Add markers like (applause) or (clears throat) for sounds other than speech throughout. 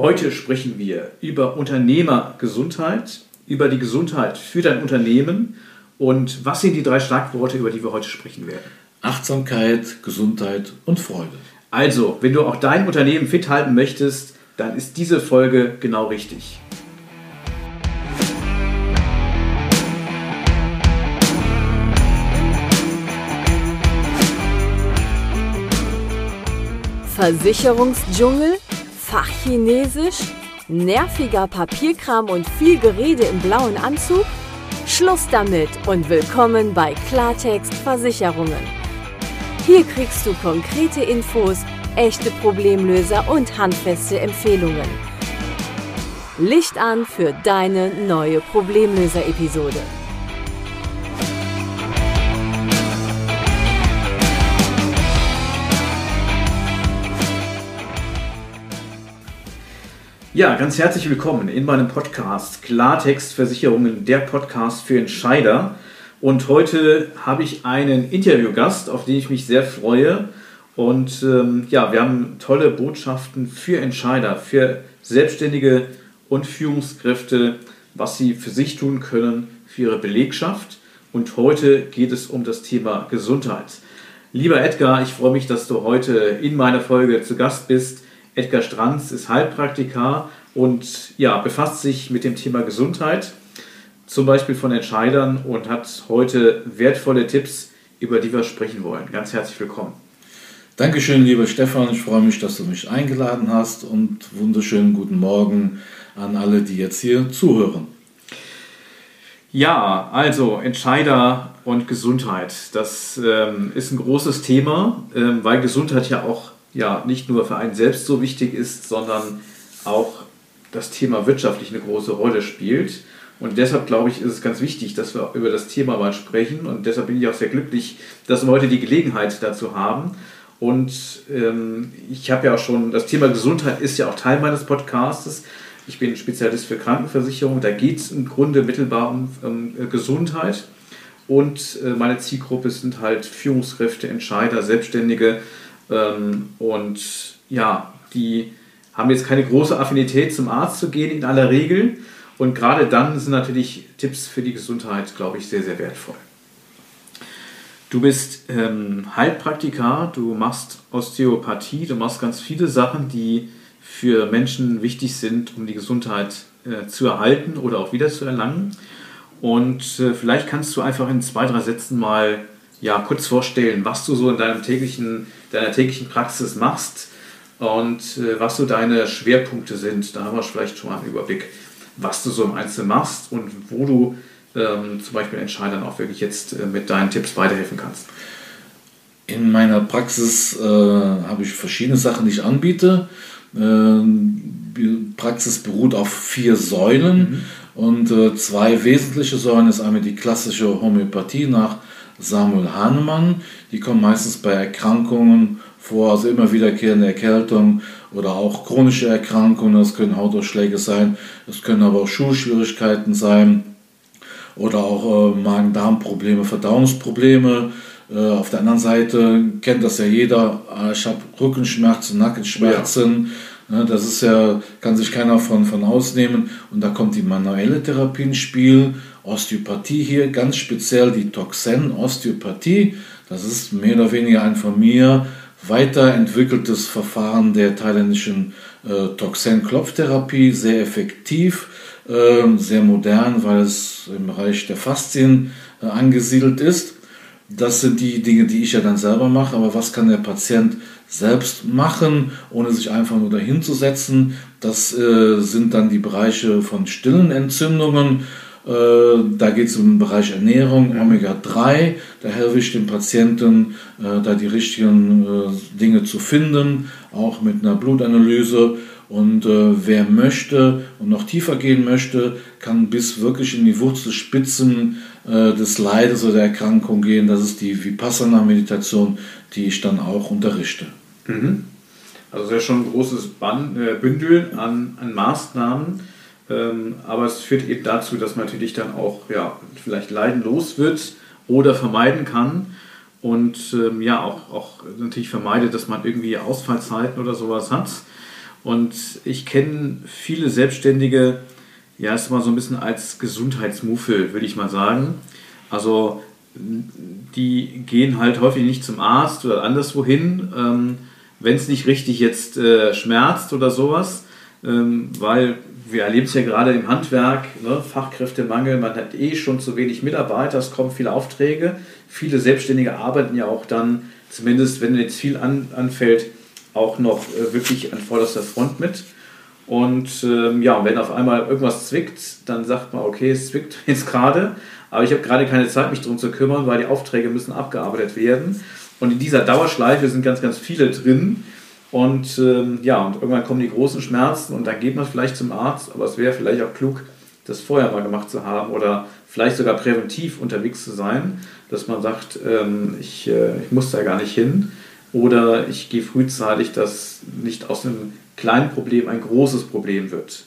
Heute sprechen wir über Unternehmergesundheit, über die Gesundheit für dein Unternehmen und was sind die drei Schlagworte, über die wir heute sprechen werden? Achtsamkeit, Gesundheit und Freude. Also, wenn du auch dein Unternehmen fit halten möchtest, dann ist diese Folge genau richtig. Versicherungsdschungel, Fachchinesisch, nerviger Papierkram und viel Gerede im blauen Anzug? Schluss damit und willkommen bei Klartext Versicherungen. Hier kriegst du konkrete Infos, echte Problemlöser und handfeste Empfehlungen. Licht an für deine neue Problemlöser-Episode. Ja, ganz herzlich willkommen in meinem Podcast Klartext Versicherungen, der Podcast für Entscheider. Und heute habe ich einen Interviewgast, auf den ich mich sehr freue. Und ähm, ja, wir haben tolle Botschaften für Entscheider, für Selbstständige und Führungskräfte, was sie für sich tun können, für ihre Belegschaft. Und heute geht es um das Thema Gesundheit. Lieber Edgar, ich freue mich, dass du heute in meiner Folge zu Gast bist. Edgar Stranz ist Heilpraktiker und ja, befasst sich mit dem Thema Gesundheit, zum Beispiel von Entscheidern und hat heute wertvolle Tipps, über die wir sprechen wollen. Ganz herzlich willkommen. Dankeschön, lieber Stefan. Ich freue mich, dass du mich eingeladen hast und wunderschönen guten Morgen an alle, die jetzt hier zuhören. Ja, also Entscheider und Gesundheit, das ähm, ist ein großes Thema, ähm, weil Gesundheit ja auch ja nicht nur für einen selbst so wichtig ist, sondern auch das Thema wirtschaftlich eine große Rolle spielt. Und deshalb glaube ich, ist es ganz wichtig, dass wir über das Thema mal sprechen. Und deshalb bin ich auch sehr glücklich, dass wir heute die Gelegenheit dazu haben. Und ähm, ich habe ja auch schon, das Thema Gesundheit ist ja auch Teil meines Podcastes. Ich bin Spezialist für Krankenversicherung. Da geht es im Grunde mittelbar um, um Gesundheit. Und äh, meine Zielgruppe sind halt Führungskräfte, Entscheider, Selbstständige, ähm, und ja, die haben jetzt keine große Affinität zum Arzt zu gehen in aller Regel. Und gerade dann sind natürlich Tipps für die Gesundheit, glaube ich, sehr, sehr wertvoll. Du bist ähm, Heilpraktiker, du machst Osteopathie, du machst ganz viele Sachen, die für Menschen wichtig sind, um die Gesundheit äh, zu erhalten oder auch wieder zu erlangen. Und äh, vielleicht kannst du einfach in zwei, drei Sätzen mal ja, kurz vorstellen, was du so in deinem täglichen, deiner täglichen Praxis machst und äh, was so deine Schwerpunkte sind. Da haben wir vielleicht schon mal einen Überblick, was du so im Einzelnen machst und wo du ähm, zum Beispiel Entscheidern auch wirklich jetzt äh, mit deinen Tipps weiterhelfen kannst. In meiner Praxis äh, habe ich verschiedene Sachen, die ich anbiete. Die Praxis beruht auf vier Säulen mhm. und äh, zwei wesentliche Säulen ist einmal die klassische Homöopathie nach Samuel Hahnemann. Die kommen meistens bei Erkrankungen vor, also immer wiederkehrende Erkältung oder auch chronische Erkrankungen. Das können Hautausschläge sein, es können aber auch Schulschwierigkeiten sein oder auch äh, Magen-Darm-Probleme, Verdauungsprobleme. Äh, auf der anderen Seite kennt das ja jeder, äh, ich habe Rückenschmerzen, Nackenschmerzen. Ja Ne, das ist ja, kann sich keiner von, von ausnehmen. Und da kommt die manuelle Therapie ins Spiel, Osteopathie hier, ganz speziell die Toxen-Osteopathie. Das ist mehr oder weniger ein von mir weiterentwickeltes Verfahren der thailändischen äh, Toxen-Klopftherapie, sehr effektiv, äh, sehr modern, weil es im Bereich der Faszien äh, angesiedelt ist. Das sind die Dinge, die ich ja dann selber mache, aber was kann der Patient selbst machen, ohne sich einfach nur dahin zu setzen? Das äh, sind dann die Bereiche von stillen Entzündungen. Äh, da geht es um den Bereich Ernährung, Omega-3. Da helfe ich den Patienten, äh, da die richtigen äh, Dinge zu finden, auch mit einer Blutanalyse. Und wer möchte und noch tiefer gehen möchte, kann bis wirklich in die Wurzelspitzen des Leides oder der Erkrankung gehen. Das ist die Vipassana-Meditation, die ich dann auch unterrichte. Mhm. Also sehr schon ein großes Band, äh, Bündel an, an Maßnahmen. Ähm, aber es führt eben dazu, dass man natürlich dann auch ja, vielleicht leidenlos wird oder vermeiden kann. Und ähm, ja, auch, auch natürlich vermeidet, dass man irgendwie Ausfallzeiten oder sowas hat. Und ich kenne viele Selbstständige, ja, ist mal so ein bisschen als Gesundheitsmuffel, würde ich mal sagen. Also die gehen halt häufig nicht zum Arzt oder anderswohin, ähm, wenn es nicht richtig jetzt äh, schmerzt oder sowas, ähm, weil wir erleben es ja gerade im Handwerk, ne, Fachkräftemangel, man hat eh schon zu wenig Mitarbeiter, es kommen viele Aufträge, viele Selbstständige arbeiten ja auch dann, zumindest wenn jetzt viel an, anfällt, auch noch äh, wirklich an vorderster Front mit. Und ähm, ja, wenn auf einmal irgendwas zwickt, dann sagt man, okay, es zwickt (laughs) jetzt gerade, aber ich habe gerade keine Zeit, mich darum zu kümmern, weil die Aufträge müssen abgearbeitet werden. Und in dieser Dauerschleife sind ganz, ganz viele drin. Und ähm, ja, und irgendwann kommen die großen Schmerzen und dann geht man vielleicht zum Arzt, aber es wäre vielleicht auch klug, das vorher mal gemacht zu haben oder vielleicht sogar präventiv unterwegs zu sein, dass man sagt, ähm, ich, äh, ich muss da gar nicht hin oder ich gehe frühzeitig, dass nicht aus einem kleinen Problem ein großes Problem wird.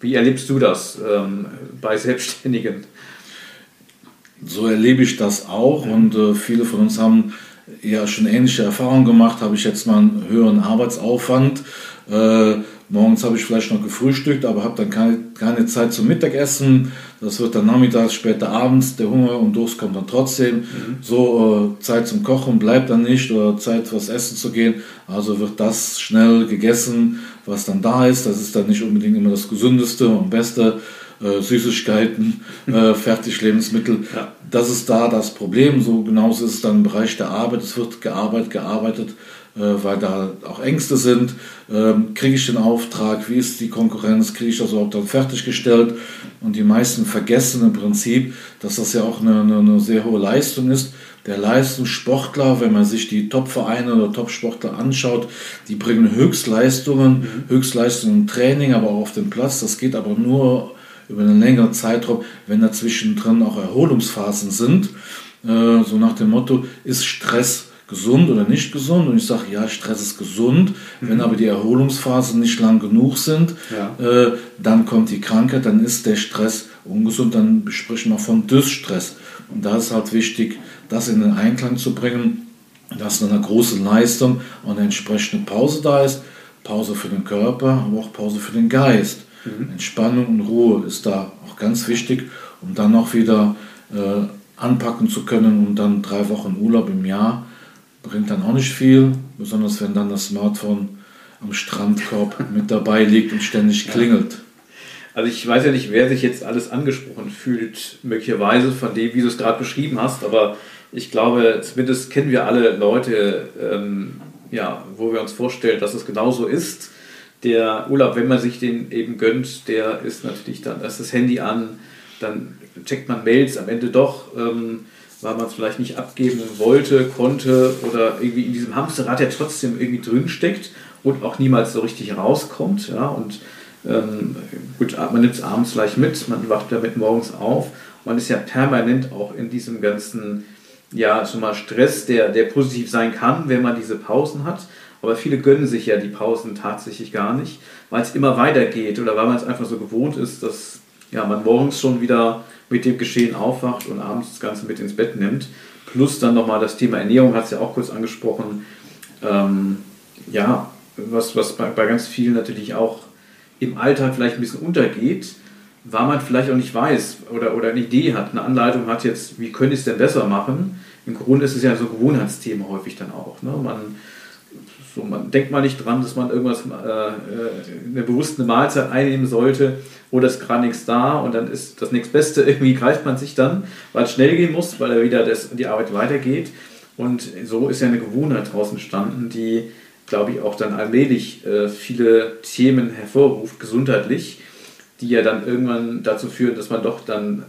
Wie erlebst du das ähm, bei Selbstständigen? So erlebe ich das auch und äh, viele von uns haben ja schon ähnliche Erfahrungen gemacht. Habe ich jetzt mal einen höheren Arbeitsaufwand. Äh, morgens habe ich vielleicht noch gefrühstückt, aber habe dann keine, keine Zeit zum Mittagessen. Das wird dann nachmittags, später abends. Der Hunger und Durst kommt dann trotzdem. Mhm. So äh, Zeit zum Kochen bleibt dann nicht oder Zeit was essen zu gehen. Also wird das schnell gegessen, was dann da ist. Das ist dann nicht unbedingt immer das gesündeste und beste. Äh, Süßigkeiten, äh, (laughs) Fertiglebensmittel. Ja. Das ist da das Problem. So genauso ist es dann im Bereich der Arbeit. Es wird gearbeitet, gearbeitet, äh, weil da auch Ängste sind. Ähm, kriege ich den Auftrag? Wie ist die Konkurrenz? Kriege ich das überhaupt dann fertiggestellt? Und die meisten vergessen im Prinzip, dass das ja auch eine, eine, eine sehr hohe Leistung ist. Der Leistungssportler, wenn man sich die Top-Vereine oder Top-Sportler anschaut, die bringen Höchstleistungen, mhm. Höchstleistungen im Training, aber auch auf dem Platz. Das geht aber nur über einen längeren Zeitraum, wenn dazwischen drin auch Erholungsphasen sind. Äh, so nach dem Motto, ist Stress gesund oder nicht gesund? Und ich sage, ja, Stress ist gesund. Mhm. Wenn aber die Erholungsphasen nicht lang genug sind, ja. äh, dann kommt die Krankheit, dann ist der Stress ungesund, dann sprechen wir von Dysstress. Und da ist halt wichtig, das in den Einklang zu bringen, dass eine große Leistung und eine entsprechende Pause da ist. Pause für den Körper, aber auch Pause für den Geist. Mhm. Entspannung und Ruhe ist da auch ganz wichtig, um dann auch wieder äh, anpacken zu können und dann drei Wochen Urlaub im Jahr bringt dann auch nicht viel, besonders wenn dann das Smartphone am Strandkorb (laughs) mit dabei liegt und ständig klingelt. Also ich weiß ja nicht, wer sich jetzt alles angesprochen fühlt, möglicherweise von dem, wie du es gerade beschrieben hast, aber ich glaube, zumindest kennen wir alle Leute, ähm, ja, wo wir uns vorstellen, dass es genauso ist der Urlaub, wenn man sich den eben gönnt, der ist natürlich dann, da ist das Handy an, dann checkt man Mails am Ende doch, ähm, weil man es vielleicht nicht abgeben wollte, konnte oder irgendwie in diesem Hamsterrad ja trotzdem irgendwie drin steckt und auch niemals so richtig rauskommt. Ja, und ähm, gut, man nimmt es abends gleich mit, man wacht damit morgens auf. Man ist ja permanent auch in diesem ganzen, ja, schon mal Stress, der, der positiv sein kann, wenn man diese Pausen hat. Aber viele gönnen sich ja die Pausen tatsächlich gar nicht, weil es immer weitergeht oder weil man es einfach so gewohnt ist, dass ja, man morgens schon wieder mit dem Geschehen aufwacht und abends das Ganze mit ins Bett nimmt. Plus dann nochmal das Thema Ernährung, hat es ja auch kurz angesprochen. Ähm, ja, was, was bei, bei ganz vielen natürlich auch im Alltag vielleicht ein bisschen untergeht, weil man vielleicht auch nicht weiß oder, oder eine Idee hat, eine Anleitung hat jetzt, wie könnte ich es denn besser machen. Im Grunde ist es ja so ein Gewohnheitsthema häufig dann auch. Ne? Man so, man denkt mal nicht dran, dass man irgendwas, äh, äh eine bewusste Mahlzeit einnehmen sollte oder ist gerade nichts da und dann ist das nächstbeste, (laughs) irgendwie greift man sich dann, weil es schnell gehen muss, weil er wieder das, die Arbeit weitergeht. Und so ist ja eine Gewohnheit draußen entstanden, die, glaube ich, auch dann allmählich äh, viele Themen hervorruft, gesundheitlich, die ja dann irgendwann dazu führen, dass man doch dann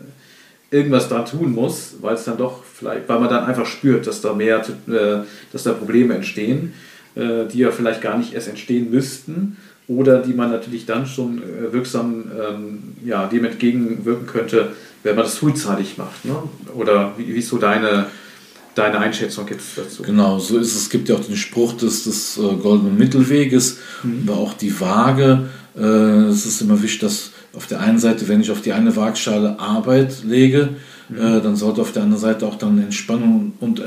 irgendwas dran tun muss, weil es dann doch vielleicht, weil man dann einfach spürt, dass da mehr, äh, dass da Probleme entstehen. Äh, die ja vielleicht gar nicht erst entstehen müssten oder die man natürlich dann schon äh, wirksam ähm, ja, dem entgegenwirken könnte, wenn man das frühzeitig macht. Ne? Oder wie, wie ist so deine, deine Einschätzung jetzt dazu? Genau, so ist es. Es gibt ja auch den Spruch des, des äh, goldenen Mittelweges, mhm. aber auch die Waage. Äh, es ist immer wichtig, dass auf der einen Seite, wenn ich auf die eine Waagschale Arbeit lege, mhm. äh, dann sollte auf der anderen Seite auch dann Entspannung und,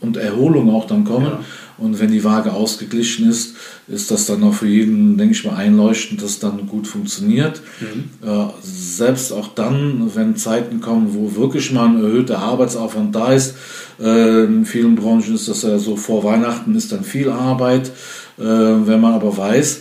und Erholung auch dann kommen. Ja. Und wenn die Waage ausgeglichen ist, ist das dann auch für jeden, denke ich mal, einleuchtend, dass dann gut funktioniert. Mhm. Äh, selbst auch dann, wenn Zeiten kommen, wo wirklich mal ein erhöhter Arbeitsaufwand da ist, äh, in vielen Branchen ist das ja so, vor Weihnachten ist dann viel Arbeit. Äh, wenn man aber weiß,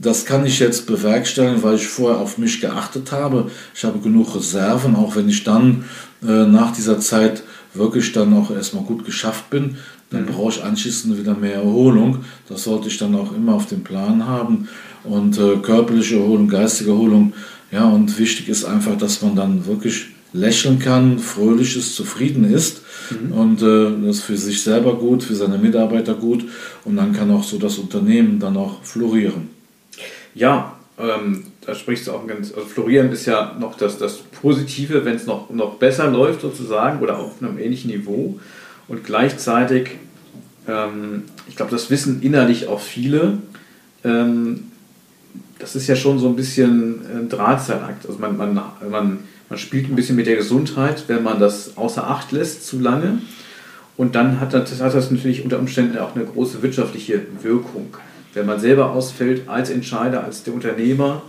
das kann ich jetzt bewerkstelligen, weil ich vorher auf mich geachtet habe. Ich habe genug Reserven, auch wenn ich dann äh, nach dieser Zeit wirklich dann auch erstmal gut geschafft bin, dann mhm. brauche ich anschließend wieder mehr Erholung. Das sollte ich dann auch immer auf dem Plan haben. Und äh, körperliche Erholung, geistige Erholung. Ja, und wichtig ist einfach, dass man dann wirklich lächeln kann, fröhlich ist, zufrieden ist mhm. und äh, das ist für sich selber gut, für seine Mitarbeiter gut und dann kann auch so das Unternehmen dann auch florieren. Ja, ähm, da sprichst du auch ganz, also florieren ist ja noch das, das Positive, wenn es noch, noch besser läuft sozusagen oder auf einem ähnlichen Niveau und gleichzeitig, ähm, ich glaube, das wissen innerlich auch viele, ähm, das ist ja schon so ein bisschen ein Drahtseilakt. Also man, man, man, man spielt ein bisschen mit der Gesundheit, wenn man das außer Acht lässt zu lange. Und dann hat das, hat das natürlich unter Umständen auch eine große wirtschaftliche Wirkung. Wenn man selber ausfällt als Entscheider, als der Unternehmer,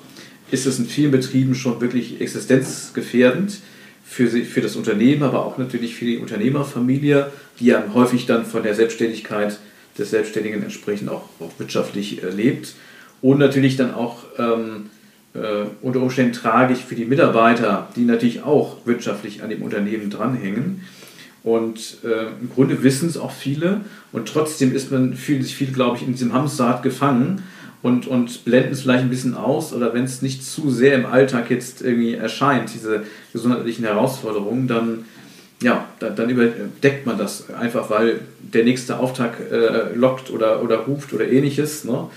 ist es in vielen Betrieben schon wirklich existenzgefährdend für, für das Unternehmen, aber auch natürlich für die Unternehmerfamilie, die ja häufig dann von der Selbstständigkeit des Selbstständigen entsprechend auch, auch wirtschaftlich äh, lebt. Und natürlich dann auch ähm, äh, unter Umständen tragisch für die Mitarbeiter, die natürlich auch wirtschaftlich an dem Unternehmen dranhängen. Und äh, im Grunde wissen es auch viele und trotzdem ist man, fühlen sich viele, glaube ich, in diesem Hamsterrad gefangen und, und blenden es vielleicht ein bisschen aus oder wenn es nicht zu sehr im Alltag jetzt irgendwie erscheint, diese gesundheitlichen Herausforderungen, dann, ja, dann, dann überdeckt man das einfach, weil der nächste Auftrag äh, lockt oder, oder ruft oder ähnliches. Ne?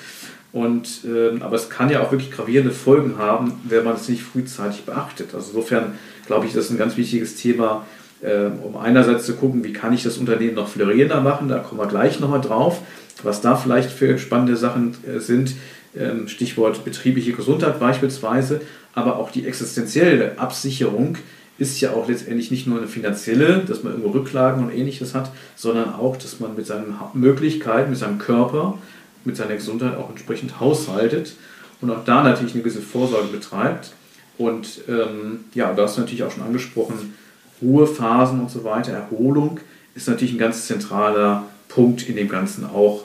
Und, äh, aber es kann ja auch wirklich gravierende Folgen haben, wenn man es nicht frühzeitig beachtet. Also insofern glaube ich, das ist ein ganz wichtiges Thema, ähm, um einerseits zu gucken, wie kann ich das Unternehmen noch florierender machen, da kommen wir gleich nochmal drauf, was da vielleicht für spannende Sachen äh, sind, ähm, Stichwort betriebliche Gesundheit beispielsweise, aber auch die existenzielle Absicherung ist ja auch letztendlich nicht nur eine finanzielle, dass man irgendwo Rücklagen und ähnliches hat, sondern auch, dass man mit seinen Möglichkeiten, mit seinem Körper, mit seiner Gesundheit auch entsprechend haushaltet und auch da natürlich eine gewisse Vorsorge betreibt. Und ähm, ja, da hast du natürlich auch schon angesprochen, Ruhephasen und so weiter, Erholung ist natürlich ein ganz zentraler Punkt in dem Ganzen auch,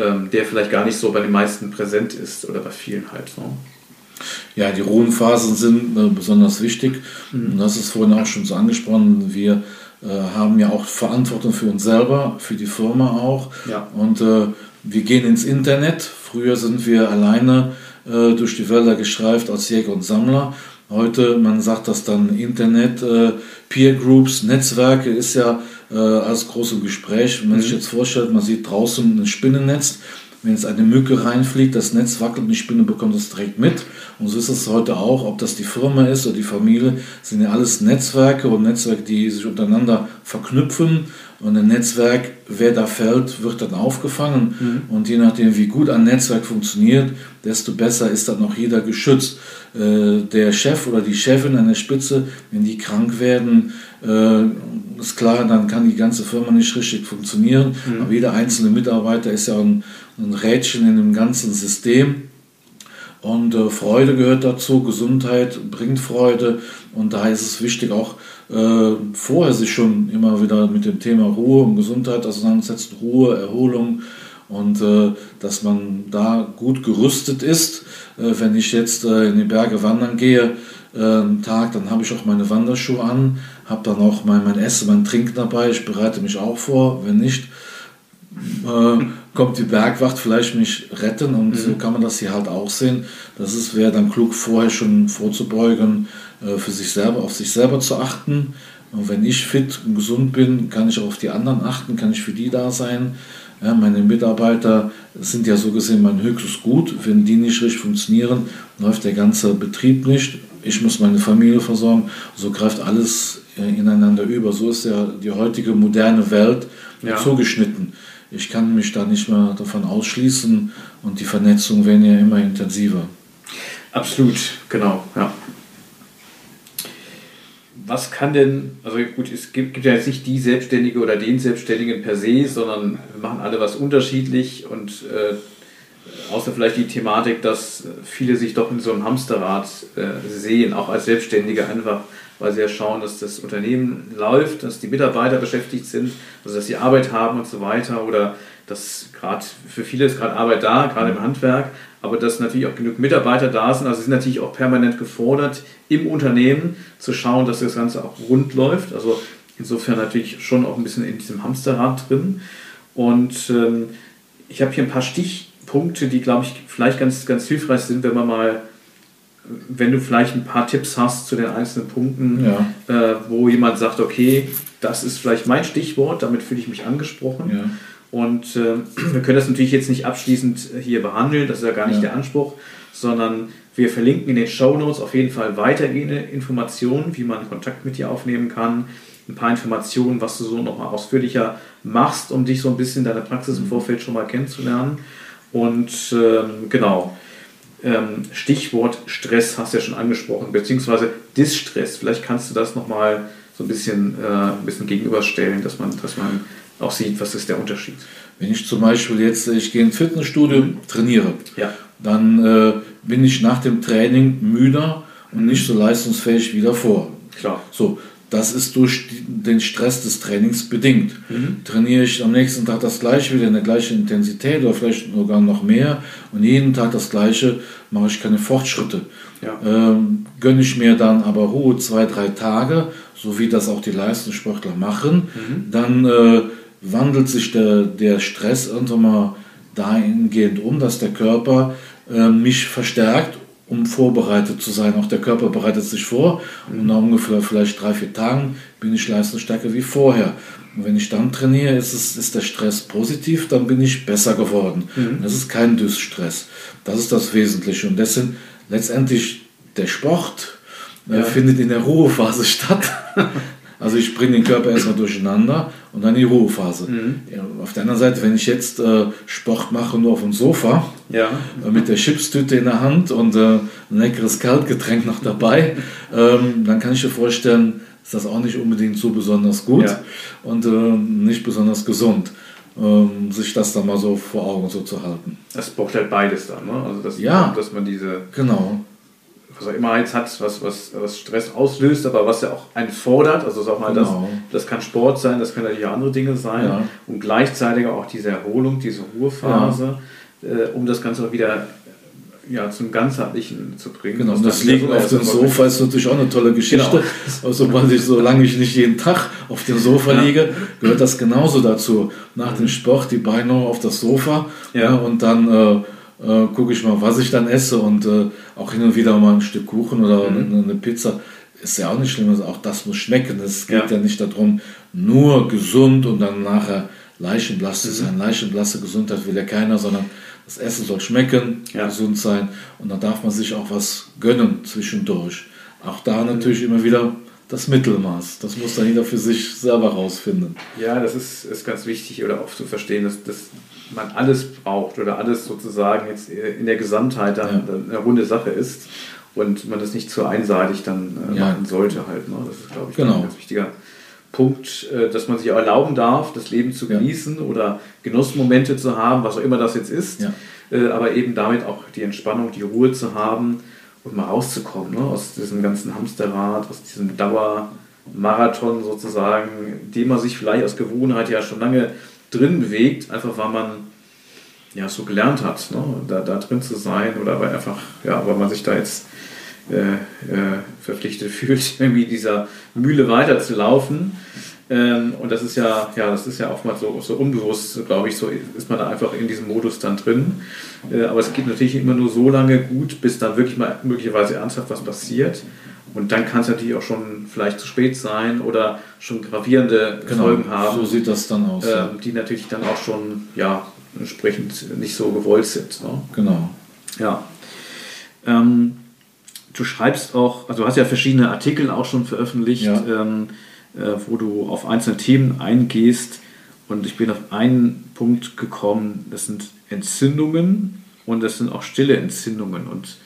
ähm, der vielleicht gar nicht so bei den meisten präsent ist oder bei vielen halt. So. Ja, die Ruhephasen sind äh, besonders wichtig. Mhm. Das ist vorhin auch schon so angesprochen. Wir äh, haben ja auch Verantwortung für uns selber, für die Firma auch. Ja. Und äh, wir gehen ins Internet. Früher sind wir alleine äh, durch die Wälder gestreift als Jäger und Sammler. Heute, man sagt das dann Internet, äh, Peer Groups, Netzwerke ist ja äh, alles groß im Gespräch. Wenn man mhm. sich jetzt vorstellt, man sieht draußen ein Spinnennetz, wenn jetzt eine Mücke reinfliegt, das Netz wackelt und die Spinne bekommt das direkt mit. Und so ist es heute auch, ob das die Firma ist oder die Familie, sind ja alles Netzwerke und Netzwerke, die sich untereinander verknüpfen und ein Netzwerk, wer da fällt, wird dann aufgefangen. Mhm. Und je nachdem, wie gut ein Netzwerk funktioniert, desto besser ist dann auch jeder geschützt. Äh, der Chef oder die Chefin an der Spitze, wenn die krank werden, äh, ist klar, dann kann die ganze Firma nicht richtig funktionieren. Mhm. Aber jeder einzelne Mitarbeiter ist ja ein, ein Rädchen in dem ganzen System. Und äh, Freude gehört dazu, Gesundheit bringt Freude. Und daher ist es wichtig, auch äh, vorher sich schon immer wieder mit dem Thema Ruhe und Gesundheit auseinandersetzt, Ruhe, Erholung und äh, dass man da gut gerüstet ist. Äh, wenn ich jetzt äh, in die Berge wandern gehe, äh, einen Tag, dann habe ich auch meine Wanderschuhe an, habe dann auch mein, mein Essen, mein Trinken dabei, ich bereite mich auch vor, wenn nicht, äh, (laughs) kommt die Bergwacht vielleicht mich retten und mhm. so kann man das hier halt auch sehen. Das wäre dann klug, vorher schon vorzubeugen, äh, für sich selber, auf sich selber zu achten. Und wenn ich fit und gesund bin, kann ich auch auf die anderen achten, kann ich für die da sein. Ja, meine Mitarbeiter sind ja so gesehen mein höchstes Gut. Wenn die nicht richtig funktionieren, läuft der ganze Betrieb nicht. Ich muss meine Familie versorgen. So greift alles ineinander über. So ist ja die heutige moderne Welt ja. zugeschnitten. Ich kann mich da nicht mehr davon ausschließen und die Vernetzung werden ja immer intensiver. Absolut, genau, ja. was kann denn, also gut, es gibt, gibt ja jetzt nicht die Selbstständige oder den Selbstständigen per se, sondern wir machen alle was unterschiedlich und äh, außer vielleicht die Thematik, dass viele sich doch in so einem Hamsterrad äh, sehen, auch als Selbstständige einfach, weil sie ja schauen, dass das Unternehmen läuft, dass die Mitarbeiter beschäftigt sind, also dass sie Arbeit haben und so weiter oder dass gerade für viele ist gerade Arbeit da, gerade im Handwerk, aber dass natürlich auch genug Mitarbeiter da sind. Also sind natürlich auch permanent gefordert, im Unternehmen zu schauen, dass das Ganze auch rund läuft. Also insofern natürlich schon auch ein bisschen in diesem Hamsterrad drin. Und ähm, ich habe hier ein paar Stichpunkte, die, glaube ich, vielleicht ganz, ganz hilfreich sind, wenn man mal, wenn du vielleicht ein paar Tipps hast zu den einzelnen Punkten, ja. äh, wo jemand sagt, okay, das ist vielleicht mein Stichwort, damit fühle ich mich angesprochen. Ja. Und äh, (clears throat) wir können das natürlich jetzt nicht abschließend hier behandeln, das ist ja gar nicht ja. der Anspruch, sondern wir verlinken in den Show Notes auf jeden Fall weitergehende Informationen, wie man Kontakt mit dir aufnehmen kann, ein paar Informationen, was du so nochmal ausführlicher machst, um dich so ein bisschen deine Praxis im mhm. Vorfeld schon mal kennenzulernen. Und ähm, genau, ähm, Stichwort Stress hast du ja schon angesprochen, beziehungsweise Distress. Vielleicht kannst du das nochmal so ein bisschen, äh, ein bisschen gegenüberstellen, dass man, dass man auch sieht, was ist der Unterschied. Wenn ich zum Beispiel jetzt, ich gehe ins Fitnessstudio, mhm. trainiere, ja. dann äh, bin ich nach dem Training müder und nicht so leistungsfähig wie davor. Klar. So, das ist durch den Stress des Trainings bedingt. Mhm. Trainiere ich am nächsten Tag das gleiche wieder in der gleichen Intensität oder vielleicht sogar noch mehr und jeden Tag das gleiche, mache ich keine Fortschritte. Ja. Ähm, gönne ich mir dann aber Ruhe zwei, drei Tage, so wie das auch die Leistungssportler machen, mhm. dann äh, wandelt sich der, der Stress irgendwann mal dahingehend um, dass der Körper äh, mich verstärkt, um vorbereitet zu sein. Auch der Körper bereitet sich vor und nach ungefähr vielleicht drei, vier Tagen bin ich leistungsstärker wie vorher. Und wenn ich dann trainiere, ist, es, ist der Stress positiv, dann bin ich besser geworden. Mhm. Das ist kein Dysstress. Das ist das Wesentliche. Und sind letztendlich der Sport äh, ja. findet in der Ruhephase (laughs) statt. Also ich bringe den Körper erstmal durcheinander und dann die Ruhephase. Mhm. Auf der anderen Seite, wenn ich jetzt äh, Sport mache nur auf dem Sofa, ja. äh, mit der Chipstüte in der Hand und äh, ein leckeres Kaltgetränk noch dabei, (laughs) ähm, dann kann ich dir vorstellen, ist das auch nicht unbedingt so besonders gut ja. und äh, nicht besonders gesund. Ähm, sich das dann mal so vor Augen so zu halten. Es braucht halt beides dann, ne? Also dass, ja, dass man diese genau immer jetzt hat, was, was, was Stress auslöst, aber was ja auch einen fordert. Also sag mal, genau. das, das kann Sport sein, das können natürlich andere Dinge sein. Ja. Und gleichzeitig auch diese Erholung, diese Ruhephase, ja. äh, um das Ganze wieder ja, zum Ganzheitlichen zu bringen. Genau, und das Liegen auf dem Sofa ist natürlich auch eine tolle Geschichte. Genau. Also, man sich, solange ich nicht jeden Tag auf dem Sofa ja. liege, gehört das genauso dazu. Nach dem Sport die Beine auf das Sofa ja. und dann äh, äh, gucke ich mal, was ich dann esse und äh, auch hin und wieder mal ein Stück Kuchen oder mhm. eine, eine, Pizza. Ist ja auch nicht schlimm, also auch das muss schmecken. Es geht ja. ja nicht darum, nur gesund und dann nachher leichenblass zu mhm. sein. Leichenblasse Gesundheit will ja keiner, sondern das Essen soll schmecken, ja. gesund sein und dann darf man sich auch was gönnen zwischendurch. Auch da natürlich immer wieder das Mittelmaß. Das muss dann jeder für sich selber rausfinden. Ja, das ist, ist ganz wichtig oder auch zu verstehen, dass, dass man alles braucht oder alles sozusagen jetzt in der Gesamtheit dann ja. eine runde Sache ist und man das nicht zu einseitig dann äh, ja. machen sollte halt. Ne? Das ist, glaube ich, genau. ein ganz wichtiger Punkt, äh, dass man sich auch erlauben darf, das Leben zu genießen ja. oder Genussmomente zu haben, was auch immer das jetzt ist, äh, aber eben damit auch die Entspannung, die Ruhe zu haben und mal rauszukommen ne? aus diesem ganzen Hamsterrad, aus diesem Dauermarathon sozusagen, den man sich vielleicht aus Gewohnheit ja schon lange drin bewegt, einfach weil man ja so gelernt hat, ne? da, da drin zu sein oder weil einfach, ja, weil man sich da jetzt äh, äh, verpflichtet (laughs) fühlt, irgendwie dieser Mühle weiterzulaufen. Ähm, und das ist ja, ja, das ist ja oftmals so, so unbewusst, glaube ich, so ist man da einfach in diesem Modus dann drin. Äh, aber es geht natürlich immer nur so lange gut, bis dann wirklich mal möglicherweise ernsthaft was passiert. Und dann kann es natürlich auch schon vielleicht zu spät sein oder schon gravierende genau, Folgen haben. So sieht das dann aus. Äh, die natürlich dann auch schon ja, entsprechend nicht so gewollt sind. Ne? Genau. Ja. Ähm, du schreibst auch, also du hast ja verschiedene Artikel auch schon veröffentlicht, ja. ähm, äh, wo du auf einzelne Themen eingehst. Und ich bin auf einen Punkt gekommen, das sind Entzündungen und das sind auch stille Entzündungen. Und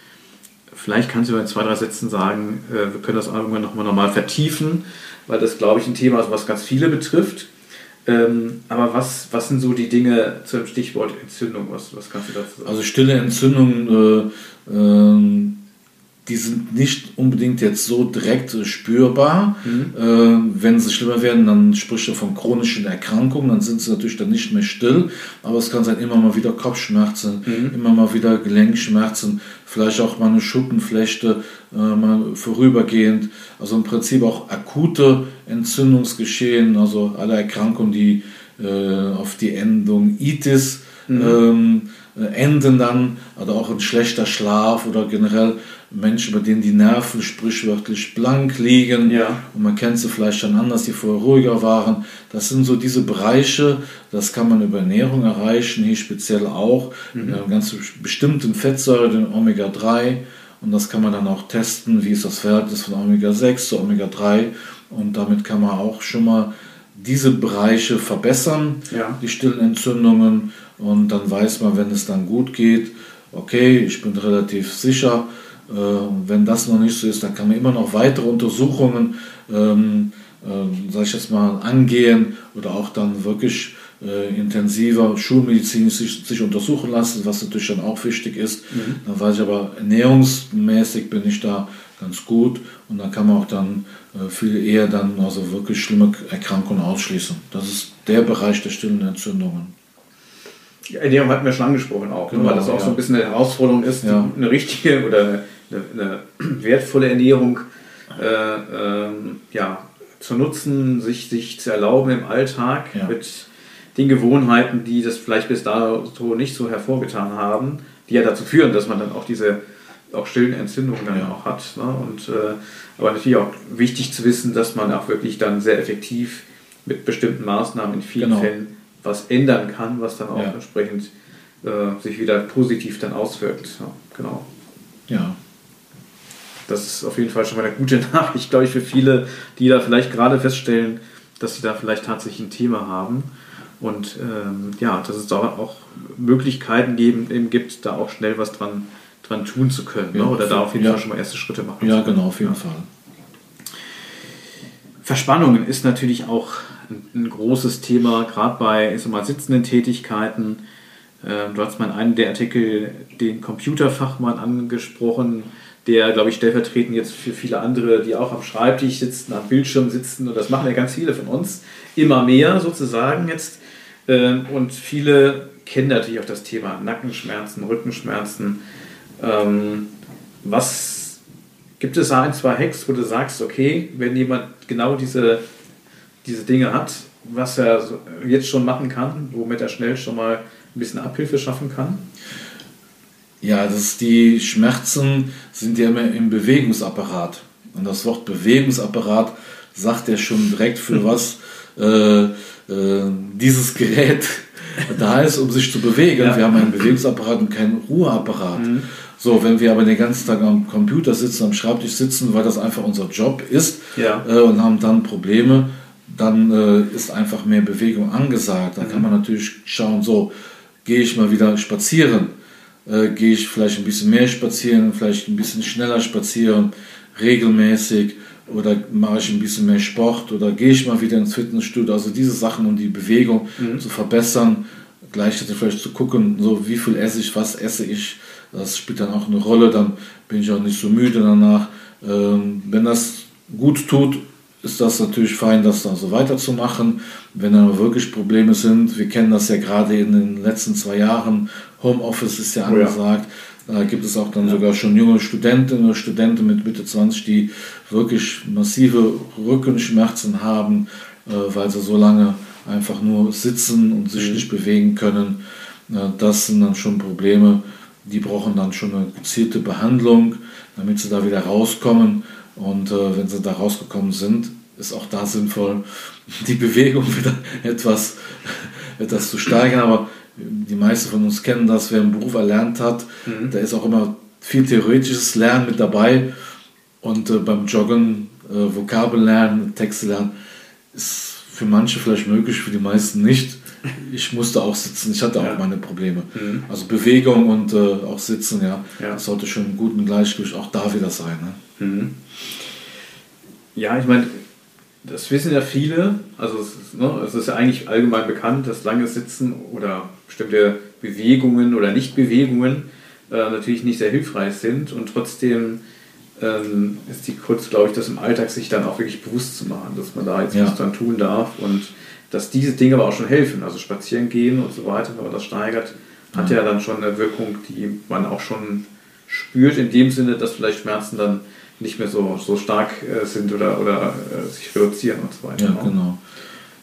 Vielleicht kannst du in zwei, drei Sätzen sagen, äh, wir können das irgendwann nochmal normal vertiefen, weil das, glaube ich, ein Thema ist, was ganz viele betrifft. Ähm, aber was, was sind so die Dinge zu dem Stichwort Entzündung? Was, was kannst du dazu sagen? Also stille Entzündungen, äh, äh, die sind nicht unbedingt jetzt so direkt spürbar. Mhm. Äh, wenn sie schlimmer werden, dann spricht er von chronischen Erkrankungen, dann sind sie natürlich dann nicht mehr still, aber es kann sein immer mal wieder Kopfschmerzen, mhm. immer mal wieder Gelenkschmerzen, vielleicht auch mal eine Schuppenflechte, äh, mal vorübergehend. Also im Prinzip auch akute Entzündungsgeschehen, also alle Erkrankungen, die äh, auf die Endung Itis mhm. ähm, äh, enden dann, oder auch ein schlechter Schlaf oder generell Menschen, bei denen die Nerven sprichwörtlich blank liegen. Ja. Und man kennt sie vielleicht schon anders, die vorher ruhiger waren. Das sind so diese Bereiche, das kann man über Ernährung erreichen, hier speziell auch. Mhm. Mit einer ganz bestimmten Fettsäure, den Omega-3. Und das kann man dann auch testen, wie ist das Verhältnis von Omega-6 zu Omega-3. Und damit kann man auch schon mal diese Bereiche verbessern, ja. die stillen Entzündungen. Und dann weiß man, wenn es dann gut geht, okay, ich bin relativ sicher, wenn das noch nicht so ist, dann kann man immer noch weitere Untersuchungen, ähm, äh, sag ich jetzt mal, angehen oder auch dann wirklich äh, intensiver schulmedizinisch sich, sich, untersuchen lassen, was natürlich dann auch wichtig ist. Mhm. Dann weiß ich aber, ernährungsmäßig bin ich da ganz gut und dann kann man auch dann äh, viel eher dann also wirklich schlimme Erkrankungen ausschließen. Das ist der Bereich der stillen Entzündungen. Ernährung hatten wir schon angesprochen auch, genau, weil das auch ja. so ein bisschen eine Herausforderung ist, ja. eine richtige (laughs) oder eine eine, wertvolle Ernährung äh, ähm, ja, zu nutzen, sich, sich zu erlauben im Alltag mit den Gewohnheiten, die das vielleicht bis dato nicht so hervorgetan haben, die ja dazu führen, dass man dann auch diese auch stillen Entzündungen dann ja. auch hat. Ne? Und, äh, aber natürlich auch wichtig zu wissen, dass man auch wirklich dann sehr effektiv mit bestimmten Maßnahmen in vielen genau. Fällen was ändern kann, was dann auch ja. entsprechend äh, sich wieder positiv dann auswirkt. Ja, genau. Ja, das ist auf jeden Fall schon mal eine gute (laughs) Nachricht, glaube ich, für viele, die da vielleicht gerade feststellen, dass sie da vielleicht tatsächlich ein Thema haben. Und ähm, ja, dass es da auch Möglichkeiten geben, eben gibt, da auch schnell was dran, dran tun zu können. Ne? Ja, ne? Oder da auf jeden ja. Fall schon mal erste Schritte machen Ja, genau, auf jeden ja. Fall. Verspannungen ist natürlich auch ein, großes Thema, gerade bei ich mal, sitzenden Tätigkeiten. Ähm, du hast mal in einem der Artikel den Computerfachmann angesprochen, der, glaube ich, stellvertretend jetzt für viele andere, die auch am Schreibtisch sitzen, am Bildschirm sitzen, und das machen ja ganz viele von uns, immer mehr sozusagen jetzt. Ähm, und viele kennen natürlich auch das Thema Nackenschmerzen, Rückenschmerzen. Ähm, was gibt es da ein, zwei Hacks, wo du sagst, okay, wenn jemand genau diese, diese Dinge hat, was er jetzt schon machen kann, womit er schnell schon mal ein bisschen Abhilfe schaffen kann? Ja, das die Schmerzen sind ja immer im Bewegungsapparat. Und das Wort Bewegungsapparat sagt ja schon direkt für (laughs) was äh, äh, dieses Gerät (laughs) da ist, um sich zu bewegen. Ja. Wir haben einen Bewegungsapparat und keinen Ruheapparat. Mhm. So, wenn wir aber den ganzen Tag am Computer sitzen, am Schreibtisch sitzen, weil das einfach unser Job ist ja. äh, und haben dann Probleme, dann äh, ist einfach mehr Bewegung angesagt. Da mhm. kann man natürlich schauen, so gehe ich mal wieder spazieren äh, gehe ich vielleicht ein bisschen mehr spazieren, vielleicht ein bisschen schneller spazieren, regelmäßig oder mache ich ein bisschen mehr Sport oder gehe ich mal wieder ins Fitnessstudio. Also diese Sachen, um die Bewegung mhm. zu verbessern, gleichzeitig vielleicht zu gucken, so wie viel esse ich, was esse ich. Das spielt dann auch eine Rolle, dann bin ich auch nicht so müde danach. Ähm, wenn das gut tut, ist das natürlich fein, das dann so weiterzumachen. Wenn dann wirklich Probleme sind, wir kennen das ja gerade in den letzten zwei Jahren, Homeoffice ist ja angesagt. Oh ja. Da gibt es auch dann ja. sogar schon junge Studentinnen oder Studenten mit Mitte 20, die wirklich massive Rückenschmerzen haben, äh, weil sie so lange einfach nur sitzen und sich mhm. nicht bewegen können. Äh, das sind dann schon Probleme, die brauchen dann schon eine gezielte Behandlung, damit sie da wieder rauskommen. Und äh, wenn sie da rausgekommen sind, ist auch da sinnvoll, (laughs) die Bewegung wieder (laughs) etwas, (laughs) etwas zu steigern. Aber die meisten von uns kennen das, wer einen Beruf erlernt hat, mhm. da ist auch immer viel theoretisches Lernen mit dabei. Und äh, beim Joggen, äh, Vokabeln lernen, Texte lernen, ist für manche vielleicht möglich, für die meisten nicht. (laughs) Ich musste auch sitzen, ich hatte Ja. auch meine Probleme. Mhm. Also Bewegung und äh, auch Sitzen, ja, Ja. das sollte schon im guten Gleichgewicht auch da wieder sein. Ne? Mhm. Ja, ich meine, das wissen ja viele. Also es ist, ne, es ist ja eigentlich allgemein bekannt, dass lange Sitzen oder bestimmte Bewegungen oder Nichtbewegungen äh, natürlich nicht sehr hilfreich sind. Und trotzdem ähm, ist die Kunst, glaube ich, das im Alltag sich dann auch wirklich bewusst zu machen, dass man da jetzt Ja. was dran tun darf und dass diese Dinge aber auch schon helfen. Also spazieren gehen und so weiter, wenn man das steigert, hat ja dann schon eine Wirkung, die man auch schon spürt, in dem Sinne, dass vielleicht Schmerzen dann nicht mehr so, so stark äh, sind oder, oder äh, sich reduzieren und so weiter. Ja, ne? genau.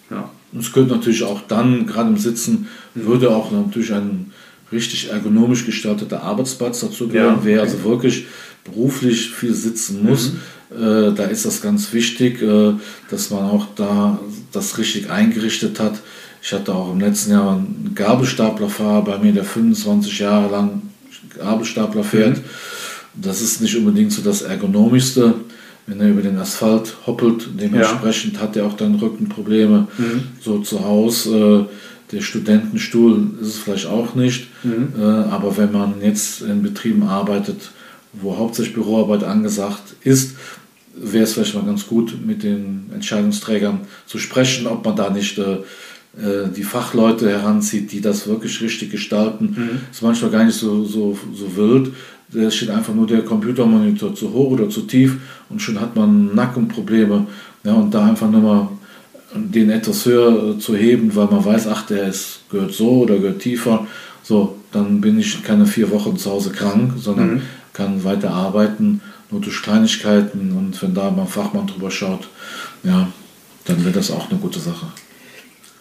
Ja. Und es könnte natürlich auch dann, gerade im Sitzen, Mhm. würde auch natürlich ein richtig ergonomisch gestalteter Arbeitsplatz dazu gehören. Ja, okay. also wirklich beruflich viel sitzen muss, Mhm. äh, da ist das ganz wichtig, äh, dass man auch da das richtig eingerichtet hat. Ich hatte auch im letzten Jahr einen Gabelstaplerfahrer bei mir, der 25 Jahre lang Gabelstapler fährt. Mhm. Das ist nicht unbedingt so das ergonomischste. Wenn er über den Asphalt hoppelt, dementsprechend hat er auch dann Rückenprobleme. Mhm. So zu Hause, äh, der Studentenstuhl ist es vielleicht auch nicht. Mhm. Äh, aber wenn man jetzt in Betrieben arbeitet, wo hauptsächlich Büroarbeit angesagt ist, wäre es vielleicht mal ganz gut, mit den Entscheidungsträgern zu sprechen, ob man da nicht äh, äh, die Fachleute heranzieht, die das wirklich richtig gestalten. Ist manchmal gar nicht so, so, so wild. Da steht einfach nur der Computermonitor zu hoch oder zu tief und schon hat man Nackenprobleme. Ja, und da einfach nur mal den etwas höher äh, zu heben, weil man weiß, ach, der ist, gehört so oder gehört tiefer. So, dann bin ich keine vier Wochen zu Hause krank, sondern Mhm. Kann weiter arbeiten, nur durch Kleinigkeiten. Und wenn da mal ein Fachmann drüber schaut, ja, dann wird das auch eine gute Sache.